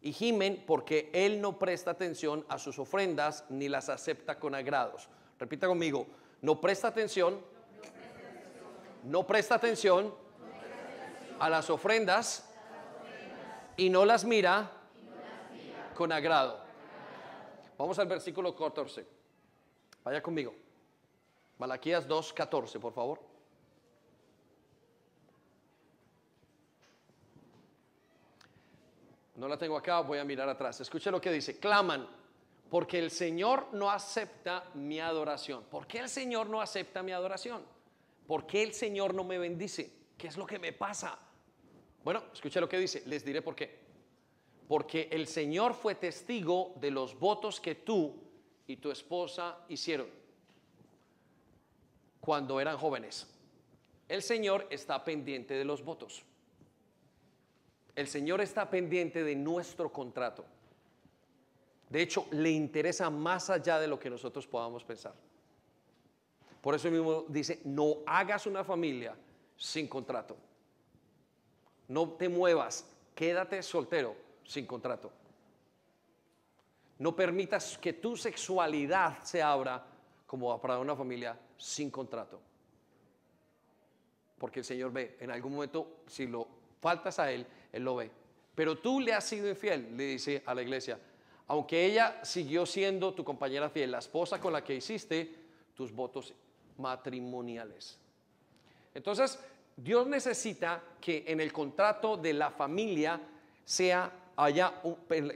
y gimen porque Él no presta atención a sus ofrendas ni las acepta con agrados. Repita conmigo, no presta atención, no presta atención a las ofrendas y no las mira con agrado. Vamos al versículo 14. Vaya conmigo. Malaquías 2, 14, por favor. No la tengo acá, voy a mirar atrás. Escuche lo que dice. Claman, porque el Señor no acepta mi adoración. ¿Por qué el Señor no acepta mi adoración? ¿Por qué el Señor no me bendice? ¿Qué es lo que me pasa? Bueno, escuche lo que dice. Les diré por qué. Porque el Señor fue testigo de los votos que tú y tu esposa hicieron cuando eran jóvenes. El Señor está pendiente de los votos. El Señor está pendiente de nuestro contrato. De hecho, le interesa más allá de lo que nosotros podamos pensar. Por eso mismo dice, no hagas una familia sin contrato. No te muevas, quédate soltero sin contrato. No permitas que tu sexualidad se abra como para una familia sin contrato. Porque el Señor ve, en algún momento, si lo faltas a Él, Él lo ve. Pero tú le has sido infiel, le dice a la iglesia. Aunque ella siguió siendo tu compañera fiel, la esposa con la que hiciste tus votos matrimoniales. Entonces, Dios necesita que en el contrato de la familia sea haya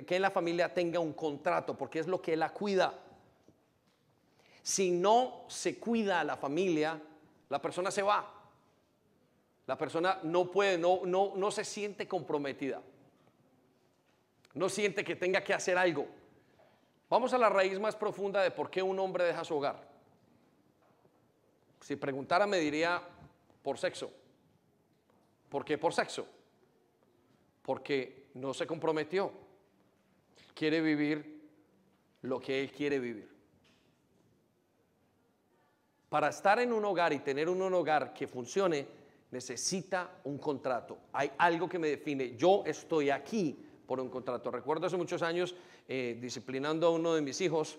que la familia tenga un contrato, porque es lo que la cuida. Si no se cuida a la familia, la persona se va. La persona no puede, no, no, no se siente comprometida. No siente que tenga que hacer algo. Vamos a la raíz más profunda de por qué un hombre deja su hogar. Si preguntara me diría por sexo. ¿Por qué por sexo? Porque no se comprometió. Quiere vivir lo que él quiere vivir. Para estar en un hogar y tener un hogar que funcione, necesita un contrato. Hay algo que me define. Yo estoy aquí por un contrato. Recuerdo hace muchos años, eh, disciplinando a uno de mis hijos,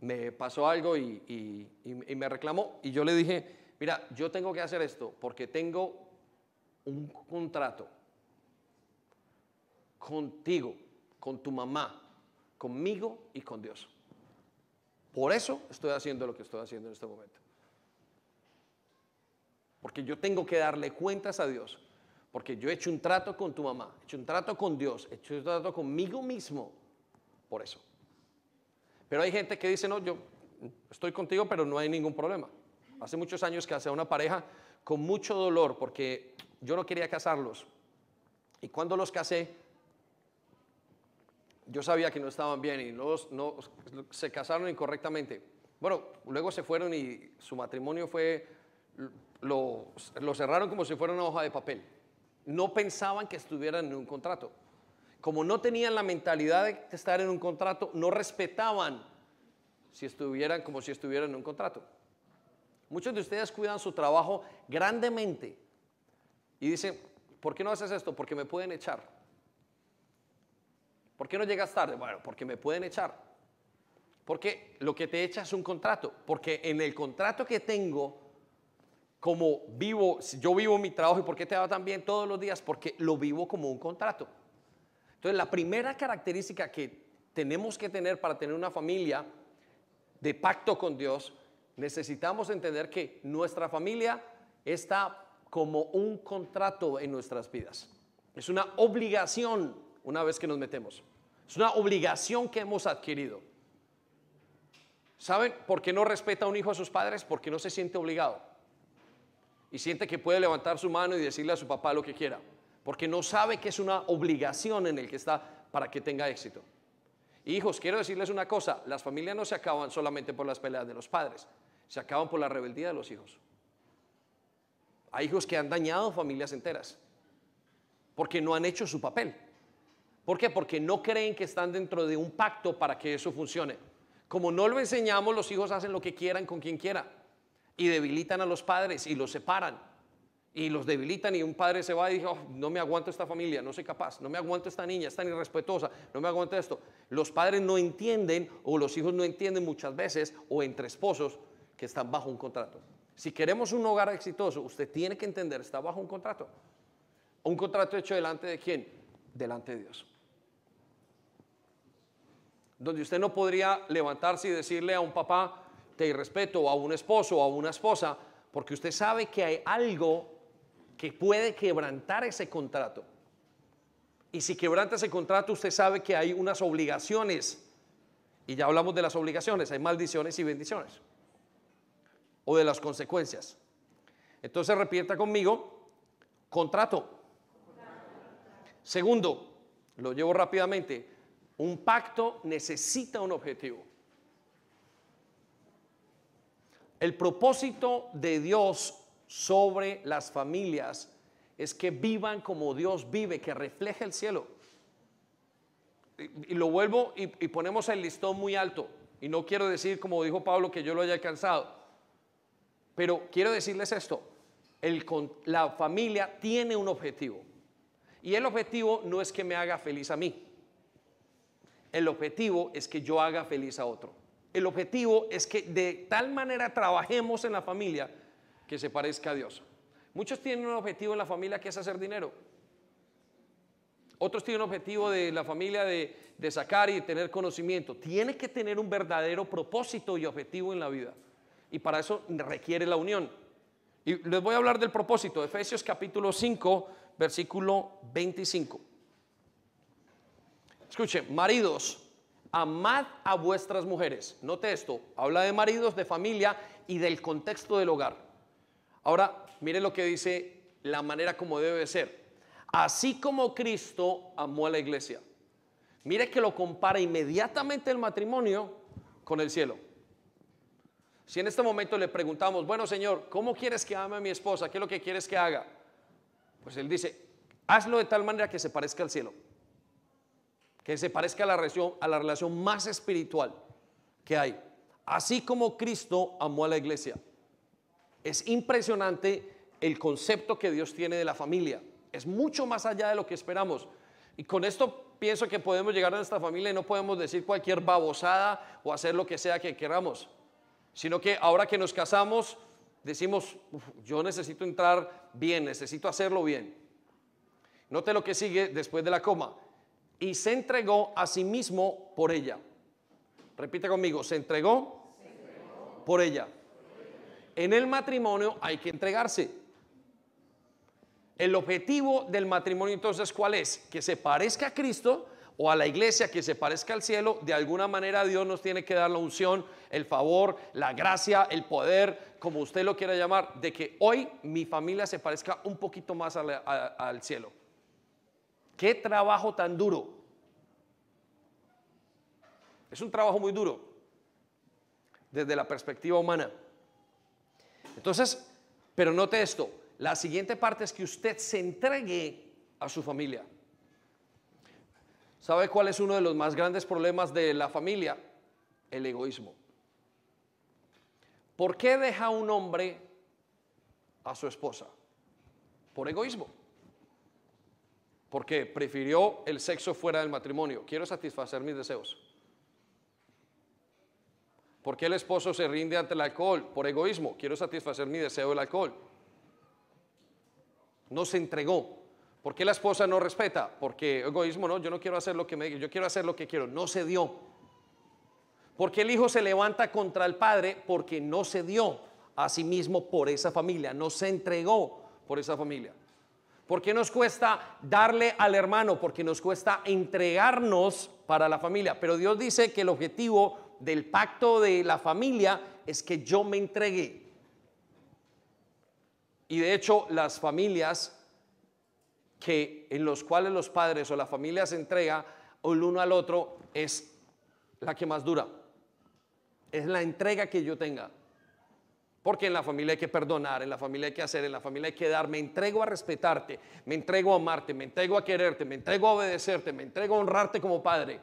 me pasó algo y, y me reclamó. Y yo le dije, mira, yo tengo que hacer esto porque tengo un contrato contigo, con tu mamá, conmigo y con Dios. Por eso estoy haciendo lo que estoy haciendo en este momento. Porque yo tengo que darle cuentas a Dios. Porque yo he hecho un trato con tu mamá, he hecho un trato con Dios, he hecho un trato conmigo mismo. Por eso. Pero hay gente que dice, no, yo estoy contigo, pero no hay ningún problema. Hace muchos años que hace una pareja con mucho dolor porque yo no quería casarlos. Y cuando los casé, yo sabía que no estaban bien y no, se casaron incorrectamente. Bueno, luego se fueron y su matrimonio fue, lo, lo cerraron como si fuera una hoja de papel. No pensaban que estuvieran en un contrato. Como no tenían la mentalidad de estar en un contrato, no respetaban si estuvieran como si estuvieran en un contrato. Muchos de ustedes cuidan su trabajo grandemente y dicen, ¿por qué no haces esto? Porque me pueden echar. ¿Por qué no llegas tarde? Bueno, porque me pueden echar. Porque lo que te echa es un contrato. Porque en el contrato que tengo, como vivo, yo vivo mi trabajo, ¿y por qué te va tan bien todos los días? Porque lo vivo como un contrato. Entonces, la primera característica que tenemos que tener para tener una familia de pacto con Dios, necesitamos entender que nuestra familia está como un contrato en nuestras vidas. Es una obligación una vez que nos metemos. Es una obligación que hemos adquirido. ¿Saben por qué no respeta a un hijo a sus padres? Porque no se siente obligado. Y siente que puede levantar su mano y decirle a su papá lo que quiera. Porque no sabe que es una obligación en el que está para que tenga éxito. Hijos, quiero decirles una cosa, las familias no se acaban solamente por las peleas de los padres, se acaban por la rebeldía de los hijos. Hay hijos que han dañado familias enteras porque no han hecho su papel. ¿Por qué? Porque no creen que están dentro de un pacto para que eso funcione. Como no lo enseñamos, los hijos hacen lo que quieran con quien quiera. y debilitan a los padres y los separan y los debilitan y un padre se va y dice, oh, no me aguanto esta familia, no soy capaz, no me aguanto esta niña, es tan irrespetuosa, no me aguanto esto. Los padres no entienden o los hijos no entienden muchas veces o entre esposos que están bajo un contrato. Si queremos un hogar exitoso, usted tiene que entender, está bajo un contrato. Un contrato hecho delante de quién? Delante de Dios. Donde usted no podría levantarse y decirle a un papá, te irrespeto, o a un esposo o a una esposa, porque usted sabe que hay algo que puede quebrantar ese contrato. Y si quebranta ese contrato, usted sabe que hay unas obligaciones. Y ya hablamos de las obligaciones, hay maldiciones y bendiciones. O de las consecuencias. Entonces repita conmigo, contrato. Segundo, lo llevo rápidamente, un pacto necesita un objetivo. El propósito de Dios sobre las familias es que vivan como Dios vive, que refleje el cielo. Y, lo vuelvo y, ponemos el listón muy alto. Y no quiero decir, como dijo Pablo, que yo lo haya alcanzado. Pero quiero decirles esto. la familia tiene un objetivo. Y el objetivo no es que me haga feliz a mí. El objetivo es que yo haga feliz a otro. El objetivo es que de tal manera trabajemos en la familia que se parezca a Dios. Muchos tienen un objetivo en la familia que es hacer dinero. Otros tienen un objetivo de la familia de, sacar y tener conocimiento. Tiene que tener un verdadero propósito y objetivo en la vida. Y para eso requiere la unión. Y les voy a hablar del propósito. Efesios capítulo 5, versículo 25. Escuchen, maridos, amad a vuestras mujeres. Note esto, habla de maridos, de familia y del contexto del hogar. Ahora, mire lo que dice la manera como debe ser. Así como Cristo amó a la iglesia. Mire que lo compara inmediatamente el matrimonio con el cielo. Si en este momento le preguntamos, bueno Señor, ¿cómo quieres que ame a mi esposa? ¿Qué es lo que quieres que haga? Pues Él dice, hazlo de tal manera que se parezca al cielo. Que se parezca a la relación, a la relación más espiritual que hay. Así como Cristo amó a la iglesia. Es impresionante el concepto que Dios tiene de la familia. Es mucho más allá de lo que esperamos. Y con esto pienso que podemos llegar a nuestra familia y no podemos decir cualquier babosada o hacer lo que sea que queramos. Sino que ahora que nos casamos, decimos, yo necesito entrar bien, necesito hacerlo bien. Note lo que sigue después de la coma. Y se entregó a sí mismo por ella. Repite conmigo, se entregó, se entregó. por ella en el matrimonio hay que entregarse. El objetivo del matrimonio entonces, ¿cuál es? Que se parezca a Cristo o a la iglesia, que se parezca al cielo. De alguna manera Dios nos tiene que dar la unción, el favor, la gracia, el poder, como usted lo quiera llamar, de que hoy mi familia se parezca un poquito más al, al cielo. Qué trabajo tan duro. Es un trabajo muy duro desde la perspectiva humana. Entonces, pero note esto, la siguiente parte es que usted se entregue a su familia. ¿Sabe cuál es uno de los más grandes problemas de la familia? El egoísmo. ¿Por qué deja un hombre a su esposa? Por egoísmo. Porque prefirió el sexo fuera del matrimonio. Quiero satisfacer mis deseos. ¿Por qué el esposo se rinde ante el alcohol? Por egoísmo. Quiero satisfacer mi deseo del alcohol. No se entregó. ¿Por qué la esposa no respeta? Porque egoísmo, no, yo no quiero hacer lo que me yo quiero hacer lo que quiero. No se dio. ¿Por qué el hijo se levanta contra el padre? Porque no se dio a sí mismo por esa familia, no se entregó por esa familia. ¿Por qué nos cuesta darle al hermano? Porque nos cuesta entregarnos para la familia. Pero Dios dice que el objetivo del pacto de la familia es que yo me entregué. Y de hecho, las familias que en los cuales los padres o la familia se entrega el uno al otro es la que más dura. Es la entrega que yo tenga. Porque en la familia hay que perdonar, en la familia hay que hacer, en la familia hay que dar. Me entrego a respetarte, me entrego a amarte, me entrego a quererte, me entrego a obedecerte, me entrego a honrarte como padre.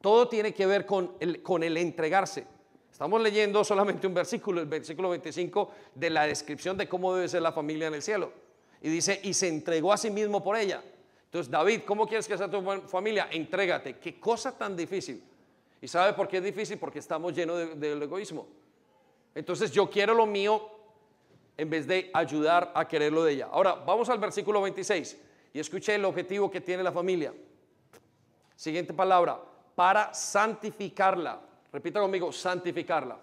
Todo tiene que ver con el, con el entregarse. Estamos leyendo solamente un versículo, el versículo 25, de la descripción de cómo debe ser la familia en el cielo. Y dice, y se entregó a sí mismo por ella. Entonces, David, ¿cómo quieres que sea tu familia? Entrégate. Qué cosa tan difícil. ¿Y sabe por qué es difícil? Porque estamos llenos del egoísmo. Entonces, yo quiero lo mío en vez de ayudar a quererlo de ella. Ahora, vamos al versículo 26 y escuche el objetivo que tiene la familia. Siguiente palabra, para santificarla. Repita conmigo, santificarla.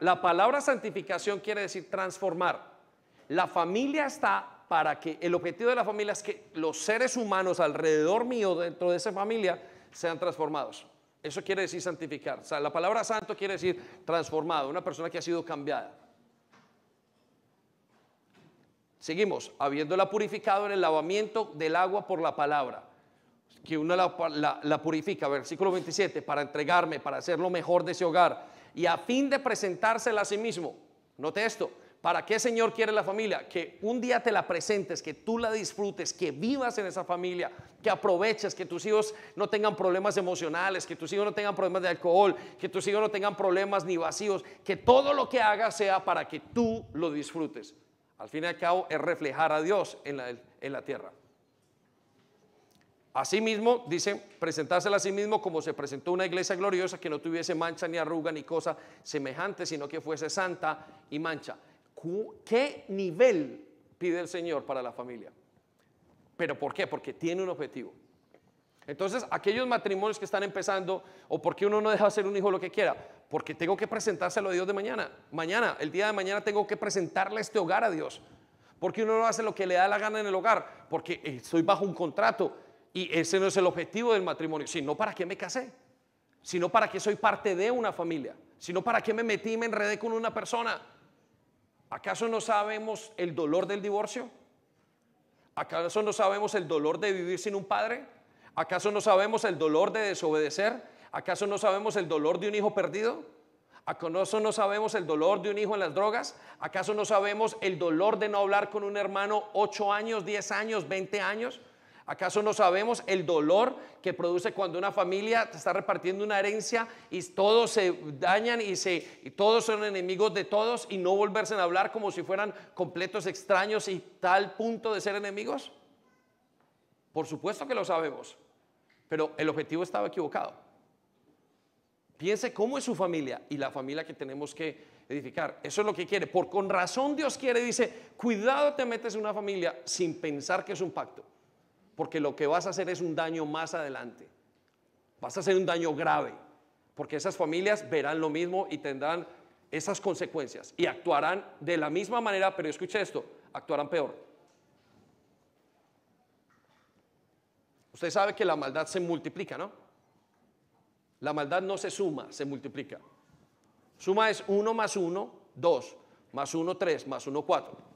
La palabra santificación quiere decir transformar. La familia está para que el objetivo de la familia es que los seres humanos alrededor mío, dentro de esa familia, sean transformados. Eso quiere decir santificar. O sea, la palabra santo quiere decir transformado, una persona que ha sido cambiada. Seguimos, habiéndola purificado en el lavamiento del agua por la palabra. Que uno la, la purifica, versículo 27, para entregarme, para hacer lo mejor de ese hogar y a fin de presentársela a sí mismo. Note esto, ¿Para qué Señor quiere la familia? Que un día te la presentes, que tú la disfrutes, que vivas en esa familia, que aproveches, que tus hijos no tengan problemas emocionales, que tus hijos no tengan problemas de alcohol, que tus hijos no tengan problemas ni vacíos, que todo lo que hagas sea para que tú lo disfrutes. Al fin y al cabo es reflejar a Dios en la, en la tierra. Asimismo, dice, presentársela a sí mismo como se presentó una iglesia gloriosa que no tuviese mancha ni arruga ni cosa semejante, sino que fuese santa y mancha. ¿Qué nivel pide el Señor para la familia? ¿Pero por qué? Porque tiene un objetivo. Entonces, aquellos matrimonios que están empezando, o porque uno no deja hacer un hijo lo que quiera, porque tengo que presentárselo a Dios de mañana. Mañana, el día de mañana tengo que presentarle este hogar a Dios. Porque uno no hace lo que le da la gana en el hogar, porque estoy bajo un contrato y ese no es el objetivo del matrimonio. Sino para qué me casé, sino para qué soy parte de una familia, sino para qué me metí y me enredé con una persona. ¿Acaso no sabemos el dolor del divorcio? ¿Acaso no sabemos el dolor de vivir sin un padre? ¿Acaso no sabemos el dolor de desobedecer? ¿Acaso no sabemos el dolor de un hijo perdido? ¿Acaso no sabemos el dolor de un hijo en las drogas? ¿Acaso no sabemos el dolor de no hablar con un hermano 8 años, 10 años, 20 años? ¿Acaso no sabemos el dolor que produce cuando una familia está repartiendo una herencia y todos se dañan y, se, todos son enemigos de todos y no volverse a hablar como si fueran completos extraños y tal punto de ser enemigos? Por supuesto que lo sabemos, pero el objetivo estaba equivocado. Piense cómo es su familia y la familia que tenemos que edificar. Eso es lo que quiere. Por con razón Dios quiere, dice, cuidado te metes en una familia sin pensar que es un pacto porque lo que vas a hacer es un daño más adelante. Vas a hacer un daño grave, porque esas familias verán lo mismo y tendrán esas consecuencias y actuarán de la misma manera, pero escuche esto, actuarán peor. Usted sabe que la maldad se multiplica, ¿no? La maldad no se suma, se multiplica. Suma es 1 más 1, 2, más 1, 3, más 1, 4.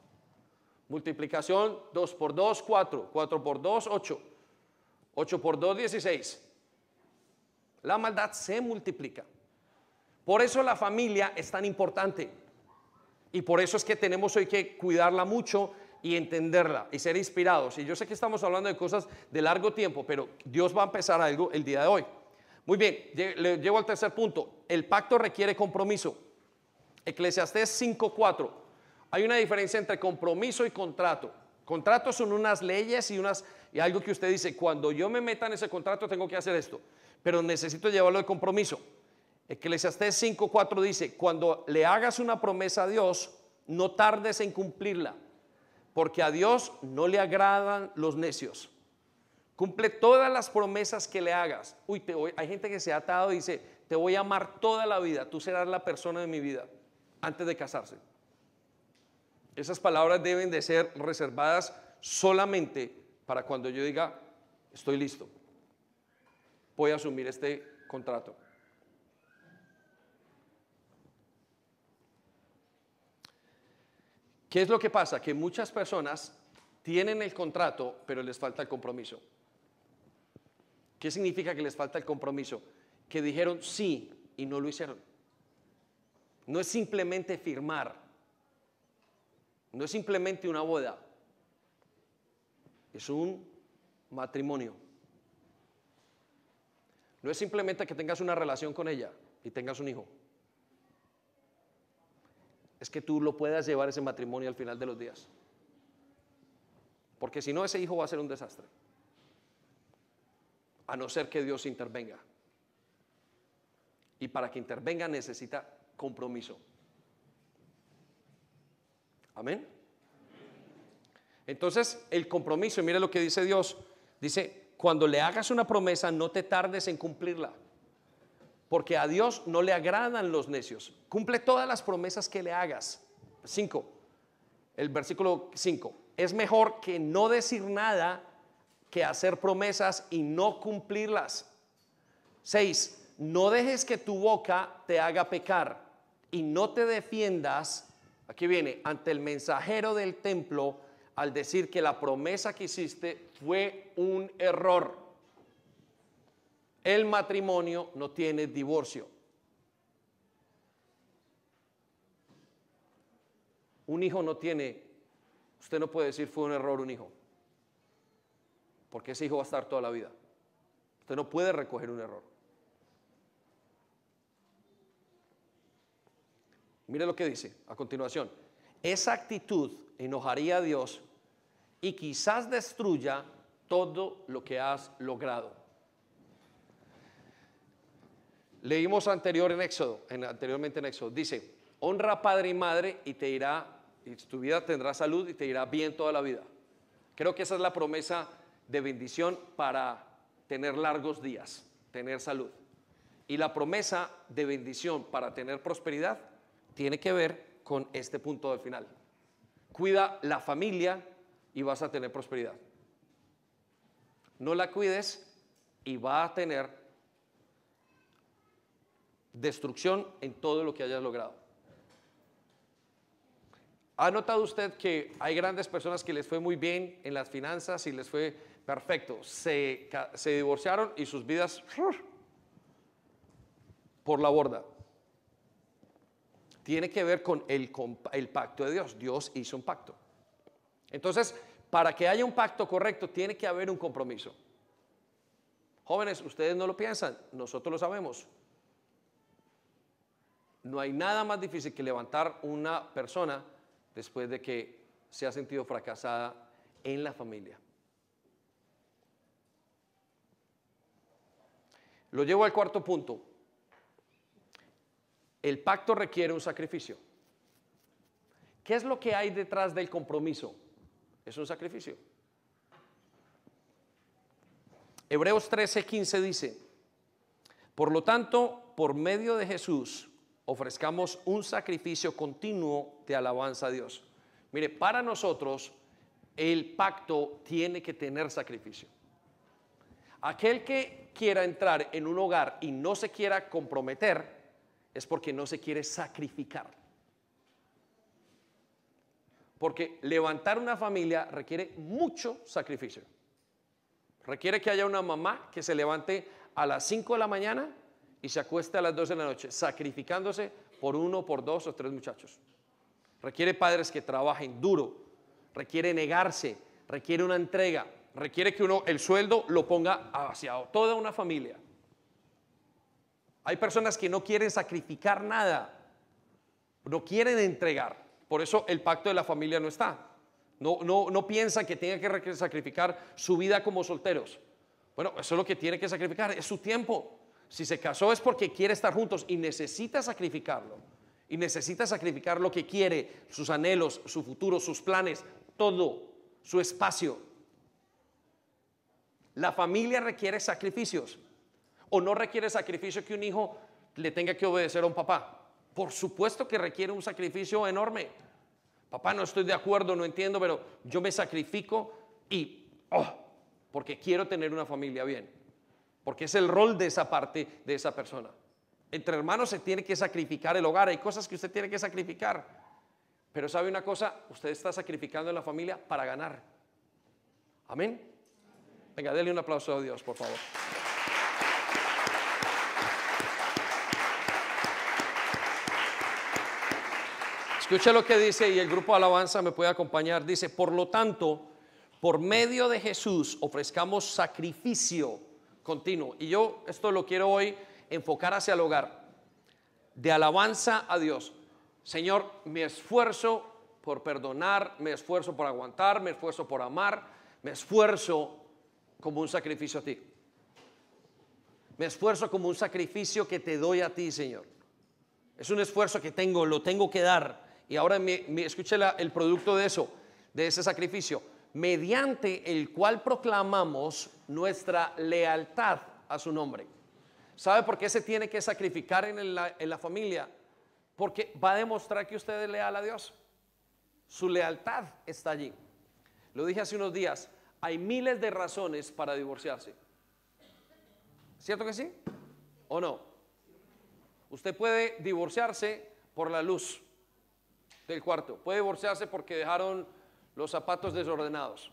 Multiplicación 2 por 2, 4. 4 por 2, 8. 8 por 2, 16. La maldad se multiplica. Por eso la familia es tan importante. Y por eso es que tenemos hoy que cuidarla mucho y entenderla y ser inspirados. Y yo sé que estamos hablando de cosas de largo tiempo, pero Dios va a empezar algo el día de hoy. Muy bien, le llevo al tercer punto. El pacto requiere compromiso. Eclesiastés 5.4. Hay una diferencia entre compromiso y contrato. Contratos son unas leyes y, unas, y algo que usted dice, cuando yo me meta en ese contrato tengo que hacer esto, pero necesito llevarlo de compromiso. Eclesiastés 5.4 dice, cuando le hagas una promesa a Dios, no tardes en cumplirla, porque a Dios no le agradan los necios. Cumple todas las promesas que le hagas. Uy, hay gente que se ha atado y dice, te voy a amar toda la vida, tú serás la persona de mi vida, antes de casarse. Esas palabras deben de ser reservadas solamente para cuando yo diga, estoy listo, voy a asumir este contrato. ¿Qué es lo que pasa? Que muchas personas tienen el contrato, pero les falta el compromiso. ¿Qué significa que les falta el compromiso? Que dijeron sí y no lo hicieron. No es simplemente firmar, no es simplemente una boda, es un matrimonio. No es simplemente que tengas una relación con ella y tengas un hijo. es que tú lo puedas llevar ese matrimonio al final de los días. Porque si no, ese hijo va a ser un desastre. A no ser que Dios intervenga. Y para que intervenga necesita compromiso. Amén. Entonces, el compromiso, mire lo que dice Dios. Dice, cuando le hagas una promesa, no te tardes en cumplirla. Porque a Dios no le agradan los necios. Cumple todas las promesas que le hagas. 5. El versículo 5. Es mejor que no decir nada que hacer promesas y no cumplirlas. 6. No dejes que tu boca te haga pecar y no te defiendas, aquí viene, ante el mensajero del templo al decir que la promesa que hiciste fue un error. El matrimonio no tiene divorcio. Un hijo no tiene, usted no puede decir fue un error un hijo, porque ese hijo va a estar toda la vida. Usted no puede recoger un error. Mire lo que dice a continuación. Esa actitud enojaría a Dios y quizás destruya todo lo que has logrado. Leímos anteriormente en Éxodo, dice, honra padre y madre y te irá, y tu vida tendrá salud y te irá bien toda la vida. Creo que esa es la promesa de bendición para tener largos días, tener salud. Y la promesa de bendición para tener prosperidad tiene que ver con este punto del final. Cuida la familia, y vas a tener prosperidad. No la cuides y va a tener destrucción en todo lo que hayas logrado. ¿Ha notado usted que hay grandes personas que les fue muy bien en las finanzas y les fue perfecto? Se, se divorciaron y sus vidas por la borda. Tiene que ver con el, el pacto de Dios. Dios hizo un pacto. Entonces, para que haya un pacto correcto, tiene que haber un compromiso. Jóvenes, ustedes no lo piensan, nosotros lo sabemos. No hay nada más difícil que levantar una persona después de que se ha sentido fracasada en la familia. Lo llevo al cuarto punto. El pacto requiere un sacrificio. ¿Qué es lo que hay detrás del compromiso? Es un sacrificio. Hebreos 13:15 dice, por lo tanto, por medio de Jesús, ofrezcamos un sacrificio continuo de alabanza a Dios. Mire, para nosotros el pacto tiene que tener sacrificio. Aquel que quiera entrar en un hogar y no se quiera comprometer es porque no se quiere sacrificar. Porque levantar una familia requiere mucho sacrificio. Requiere que haya una mamá que se levante a las 5 de la mañana y se acueste a las 2 de la noche, sacrificándose por uno, por dos o tres muchachos. Requiere padres que trabajen duro, requiere negarse, requiere una entrega, requiere que uno el sueldo lo ponga hacia toda una familia. Hay personas que no quieren sacrificar nada, no quieren entregar. Por eso el pacto de la familia no está. No, no, no piensan que tenga que sacrificar su vida como solteros. Bueno, eso es lo que tiene que sacrificar, es su tiempo. Si se casó es porque quiere estar juntos y necesita sacrificarlo. Y necesita sacrificar lo que quiere, sus anhelos, su futuro, sus planes, todo, su espacio. La familia requiere sacrificios. ¿O no requiere sacrificio que un hijo le tenga que obedecer a un papá? Por supuesto que requiere un sacrificio enorme. Papá, no estoy de acuerdo, no entiendo, pero yo me sacrifico y, oh, porque quiero tener una familia bien. Porque es el rol de esa parte de esa persona. Entre hermanos se tiene que sacrificar el hogar, hay cosas que usted tiene que sacrificar. Pero sabe una cosa, usted está sacrificando en la familia para ganar. Amén. Venga, déle un aplauso a Dios, por favor. Escucha lo que dice y el grupo alabanza me puede acompañar. Dice, por lo tanto, por medio de Jesús ofrezcamos sacrificio continuo. Y yo esto lo quiero hoy enfocar hacia el hogar. De alabanza a Dios. Señor, me esfuerzo por perdonar, me esfuerzo por aguantar, me esfuerzo por amar, me esfuerzo como un sacrificio a ti. Me esfuerzo como un sacrificio que te doy a ti, Señor. Es un esfuerzo que tengo, lo tengo que dar. Y ahora me, escuche el producto de eso, de ese sacrificio, mediante el cual proclamamos nuestra lealtad a su nombre. ¿Sabe por qué se tiene que sacrificar en la, en la familia? Porque va a demostrar que usted es leal a Dios. Su lealtad está allí. Lo dije hace unos días, hay miles de razones para divorciarse. ¿Cierto que sí? ¿O no? Usted puede divorciarse por la luz del cuarto. Puede divorciarse porque dejaron los zapatos desordenados.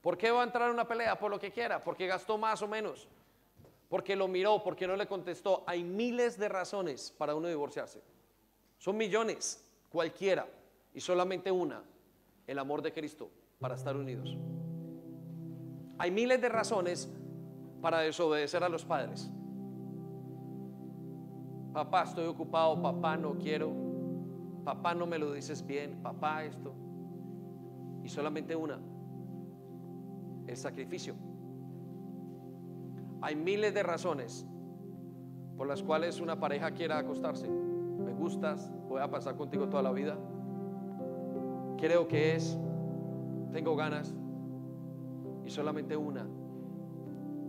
¿Por qué va a entrar en una pelea? Por lo que quiera, porque gastó más o menos, porque lo miró, porque no le contestó. Hay miles de razones para uno divorciarse. Son millones, cualquiera, y solamente una, el amor de Cristo para estar unidos. Hay miles de razones para desobedecer a los padres. Papá, estoy ocupado, papá, no quiero, papá, no me lo dices bien, papá, esto. Y solamente una, el sacrificio. Hay miles de razones por las cuales una pareja quiera acostarse. Me gustas, voy a pasar contigo toda la vida. Creo que es, tengo ganas. Y solamente una,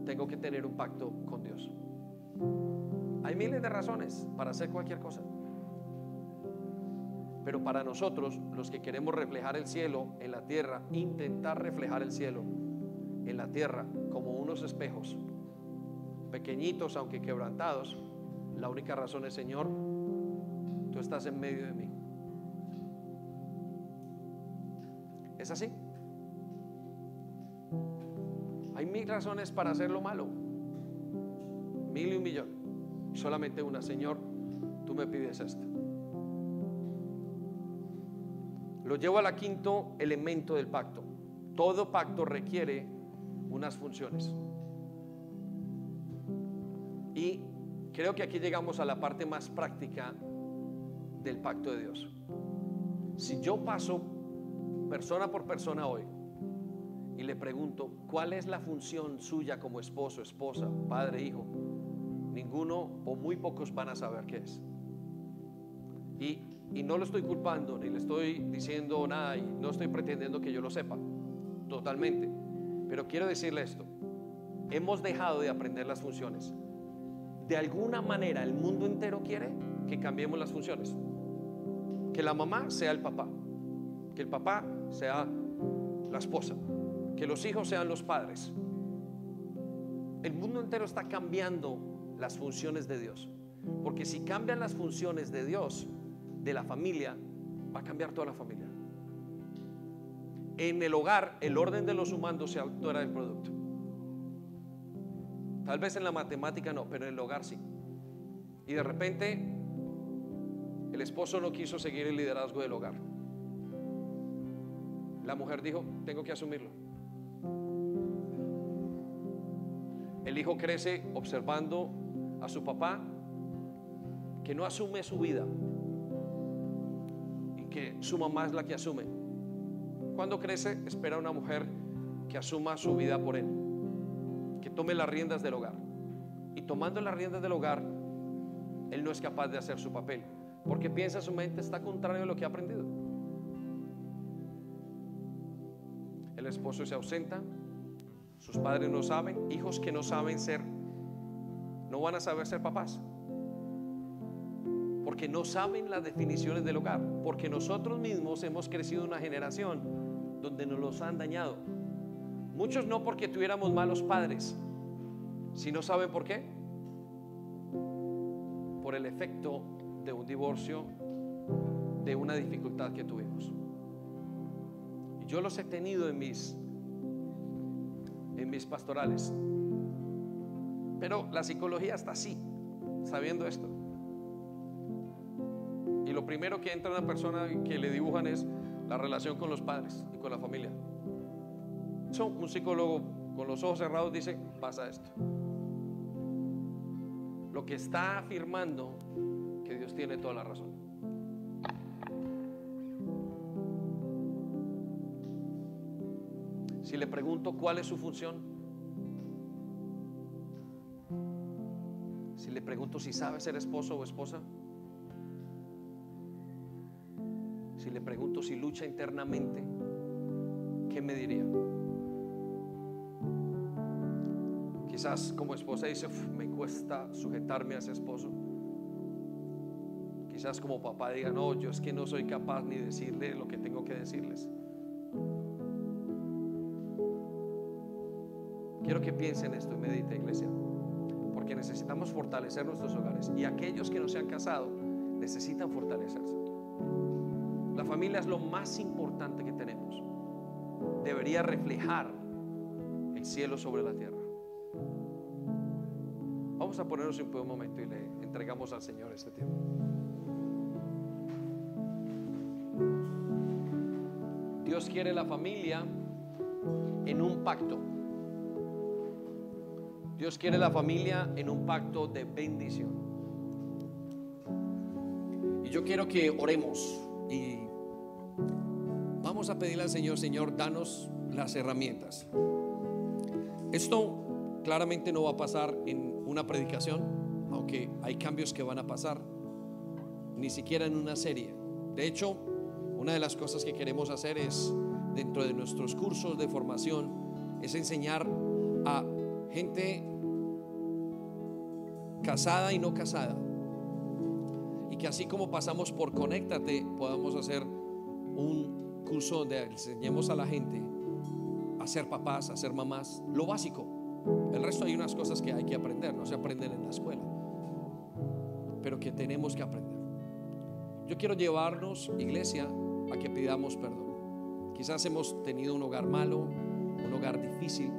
tengo que tener un pacto con Dios. Hay miles de razones para hacer cualquier cosa. Pero para nosotros, los que queremos reflejar el cielo en la tierra, intentar reflejar el cielo en la tierra como unos espejos, pequeñitos aunque quebrantados, la única razón es, Señor, tú estás en medio de mí. ¿Es así? Hay mil razones para hacer lo malo. Mil y un millón. Solamente una, Señor, tú me pides esto. Lo llevo al quinto elemento del pacto. Todo pacto requiere unas funciones. Y creo que aquí llegamos a la parte más práctica del pacto de Dios. Si yo paso persona por persona hoy y le pregunto, ¿cuál es la función suya como esposo, esposa, padre, hijo? Ninguno o muy pocos van a saber qué es. Y, y no lo estoy culpando, ni le estoy diciendo nada, y no estoy pretendiendo que yo lo sepa, totalmente. Pero quiero decirle esto, hemos dejado de aprender las funciones. De alguna manera el mundo entero quiere que cambiemos las funciones. Que la mamá sea el papá, que el papá sea la esposa, que los hijos sean los padres. El mundo entero está cambiando las funciones de Dios. Porque si cambian las funciones de Dios, de la familia, va a cambiar toda la familia. En el hogar, el orden de los humanos se altera del producto. Tal vez en la matemática no, pero en el hogar sí. Y de repente, el esposo no quiso seguir el liderazgo del hogar. La mujer dijo, tengo que asumirlo. El hijo crece observando a su papá que no asume su vida que su mamá es la que asume. Cuando crece, espera una mujer que asuma su vida por él, que tome las riendas del hogar. Y tomando las riendas del hogar, él no es capaz de hacer su papel, porque piensa su mente está contrario a lo que ha aprendido. El esposo se ausenta, sus padres no saben, hijos que no saben ser, no van a saber ser papás. Porque no saben las definiciones del hogar. Porque nosotros mismos hemos crecido una generación donde nos los han dañado. Muchos no porque tuviéramos malos padres, sino saben por qué. Por el efecto de un divorcio, de una dificultad que tuvimos. Yo los he tenido en mis en mis pastorales. Pero la psicología está así, sabiendo esto. Y lo primero que entra una persona que le dibujan es la relación con los padres y con la familia. Eso, un psicólogo con los ojos cerrados dice, pasa esto. Lo que está afirmando que Dios tiene toda la razón. Si le pregunto cuál es su función, si le pregunto si sabe ser esposo o esposa, le pregunto si lucha internamente, ¿qué me diría? Quizás como esposa dice, me cuesta sujetarme a ese esposo. Quizás como papá diga, no, yo es que no soy capaz ni decirle lo que tengo que decirles. Quiero que piensen esto y medite, iglesia, porque necesitamos fortalecer nuestros hogares y aquellos que no se han casado necesitan fortalecerse. Familia es lo más importante que tenemos. Debería reflejar el cielo sobre la tierra. Vamos a ponernos en un momento y le entregamos al Señor este tiempo. Dios quiere la familia en un pacto. Dios quiere la familia en un pacto de bendición. Y yo quiero que oremos y vamos a pedirle al Señor, Señor, danos las herramientas. Esto claramente no va a pasar en una predicación, aunque hay cambios que van a pasar, ni siquiera en una serie. De hecho, una de las cosas que queremos hacer es, dentro de nuestros cursos de formación, es enseñar a gente casada y no casada. Y que así como pasamos por Conéctate, podamos hacer un curso donde enseñemos a la gente a ser papás, a ser mamás, lo básico. El resto hay unas cosas que hay que aprender, no se aprenden en la escuela, pero que tenemos que aprender. Yo quiero llevarnos, iglesia, a que pidamos perdón. Quizás hemos tenido un hogar malo, un hogar difícil.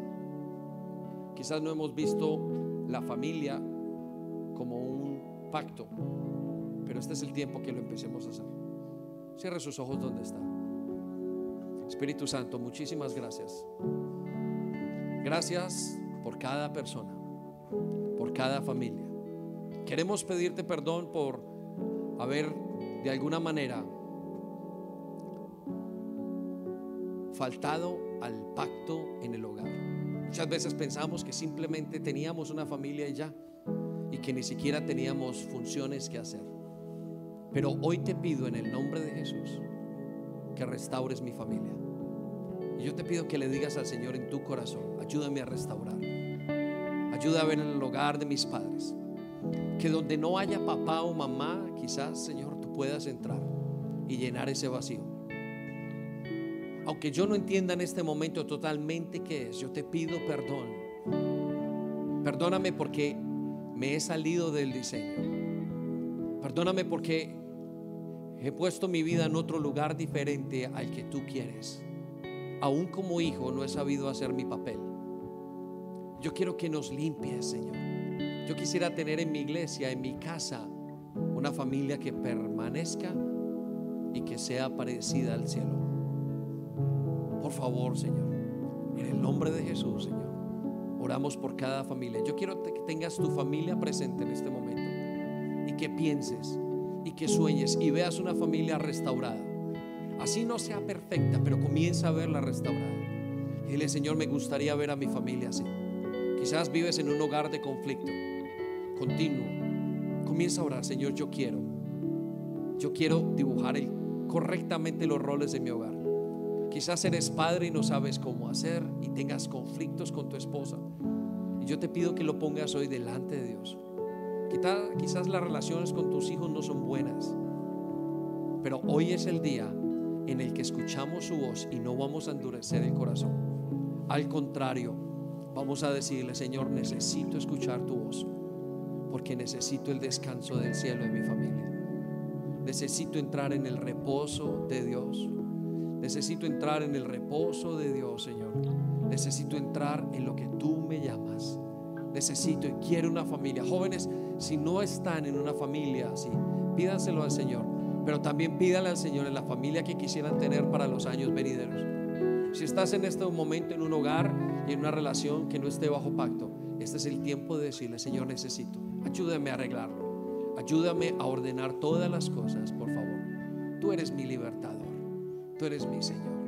Quizás no hemos visto la familia como un pacto, pero este es el tiempo que lo empecemos a hacer. Cierre sus ojos donde está. Espíritu Santo, muchísimas gracias. Gracias por cada persona, por cada familia. Queremos pedirte perdón por haber de alguna manera faltado al pacto en el hogar. Muchas veces pensamos que simplemente teníamos una familia y ya, y que ni siquiera teníamos funciones que hacer. Pero hoy te pido en el nombre de Jesús que restaures mi familia. Y yo te pido que le digas al Señor en tu corazón, ayúdame a restaurar. Ayuda a ver en el hogar de mis padres. Que donde no haya papá o mamá, quizás, Señor, tú puedas entrar y llenar ese vacío aunque yo no entienda en este momento totalmente qué es, yo te pido perdón. Perdóname porque me he salido del diseño. Perdóname porque he puesto mi vida en otro lugar diferente al que tú quieres. Aún como hijo no he sabido hacer mi papel. Yo quiero que nos limpies, Señor. Yo quisiera tener en mi iglesia, en mi casa, una familia que permanezca y que sea parecida al cielo. Por favor, Señor, en el nombre de Jesús, Señor, oramos por cada familia. Yo quiero que tengas tu familia presente en este momento y que pienses y que sueñes y veas una familia restaurada. Así no sea perfecta, pero comienza a verla restaurada. Dile, Señor, me gustaría ver a mi familia así. Quizás vives en un hogar de conflicto continuo. Comienza a orar, Señor, yo quiero. Yo quiero dibujar correctamente los roles de mi hogar. Quizás eres padre y no sabes cómo hacer y tengas conflictos con tu esposa. Y yo te pido que lo pongas hoy delante de Dios. Quizás las relaciones con tus hijos no son buenas, pero hoy es el día en el que escuchamos su voz y no vamos a endurecer el corazón. Al contrario, vamos a decirle, Señor, necesito escuchar tu voz, porque necesito el descanso del cielo de mi familia. Necesito entrar en el reposo de Dios. Necesito entrar en el reposo de Dios, Señor. Necesito entrar en lo que tú me llamas. Necesito y quiero una familia. Jóvenes, si no están en una familia así, pídanselo al Señor. Pero también pídale al Señor en la familia que quisieran tener para los años venideros. Si estás en este momento en un hogar y en una relación que no esté bajo pacto, este es el tiempo de decirle, Señor, necesito. Ayúdame a arreglarlo. Ayúdame a ordenar todas las cosas, por favor. Tú eres mi libertador. Tú eres mi Señor.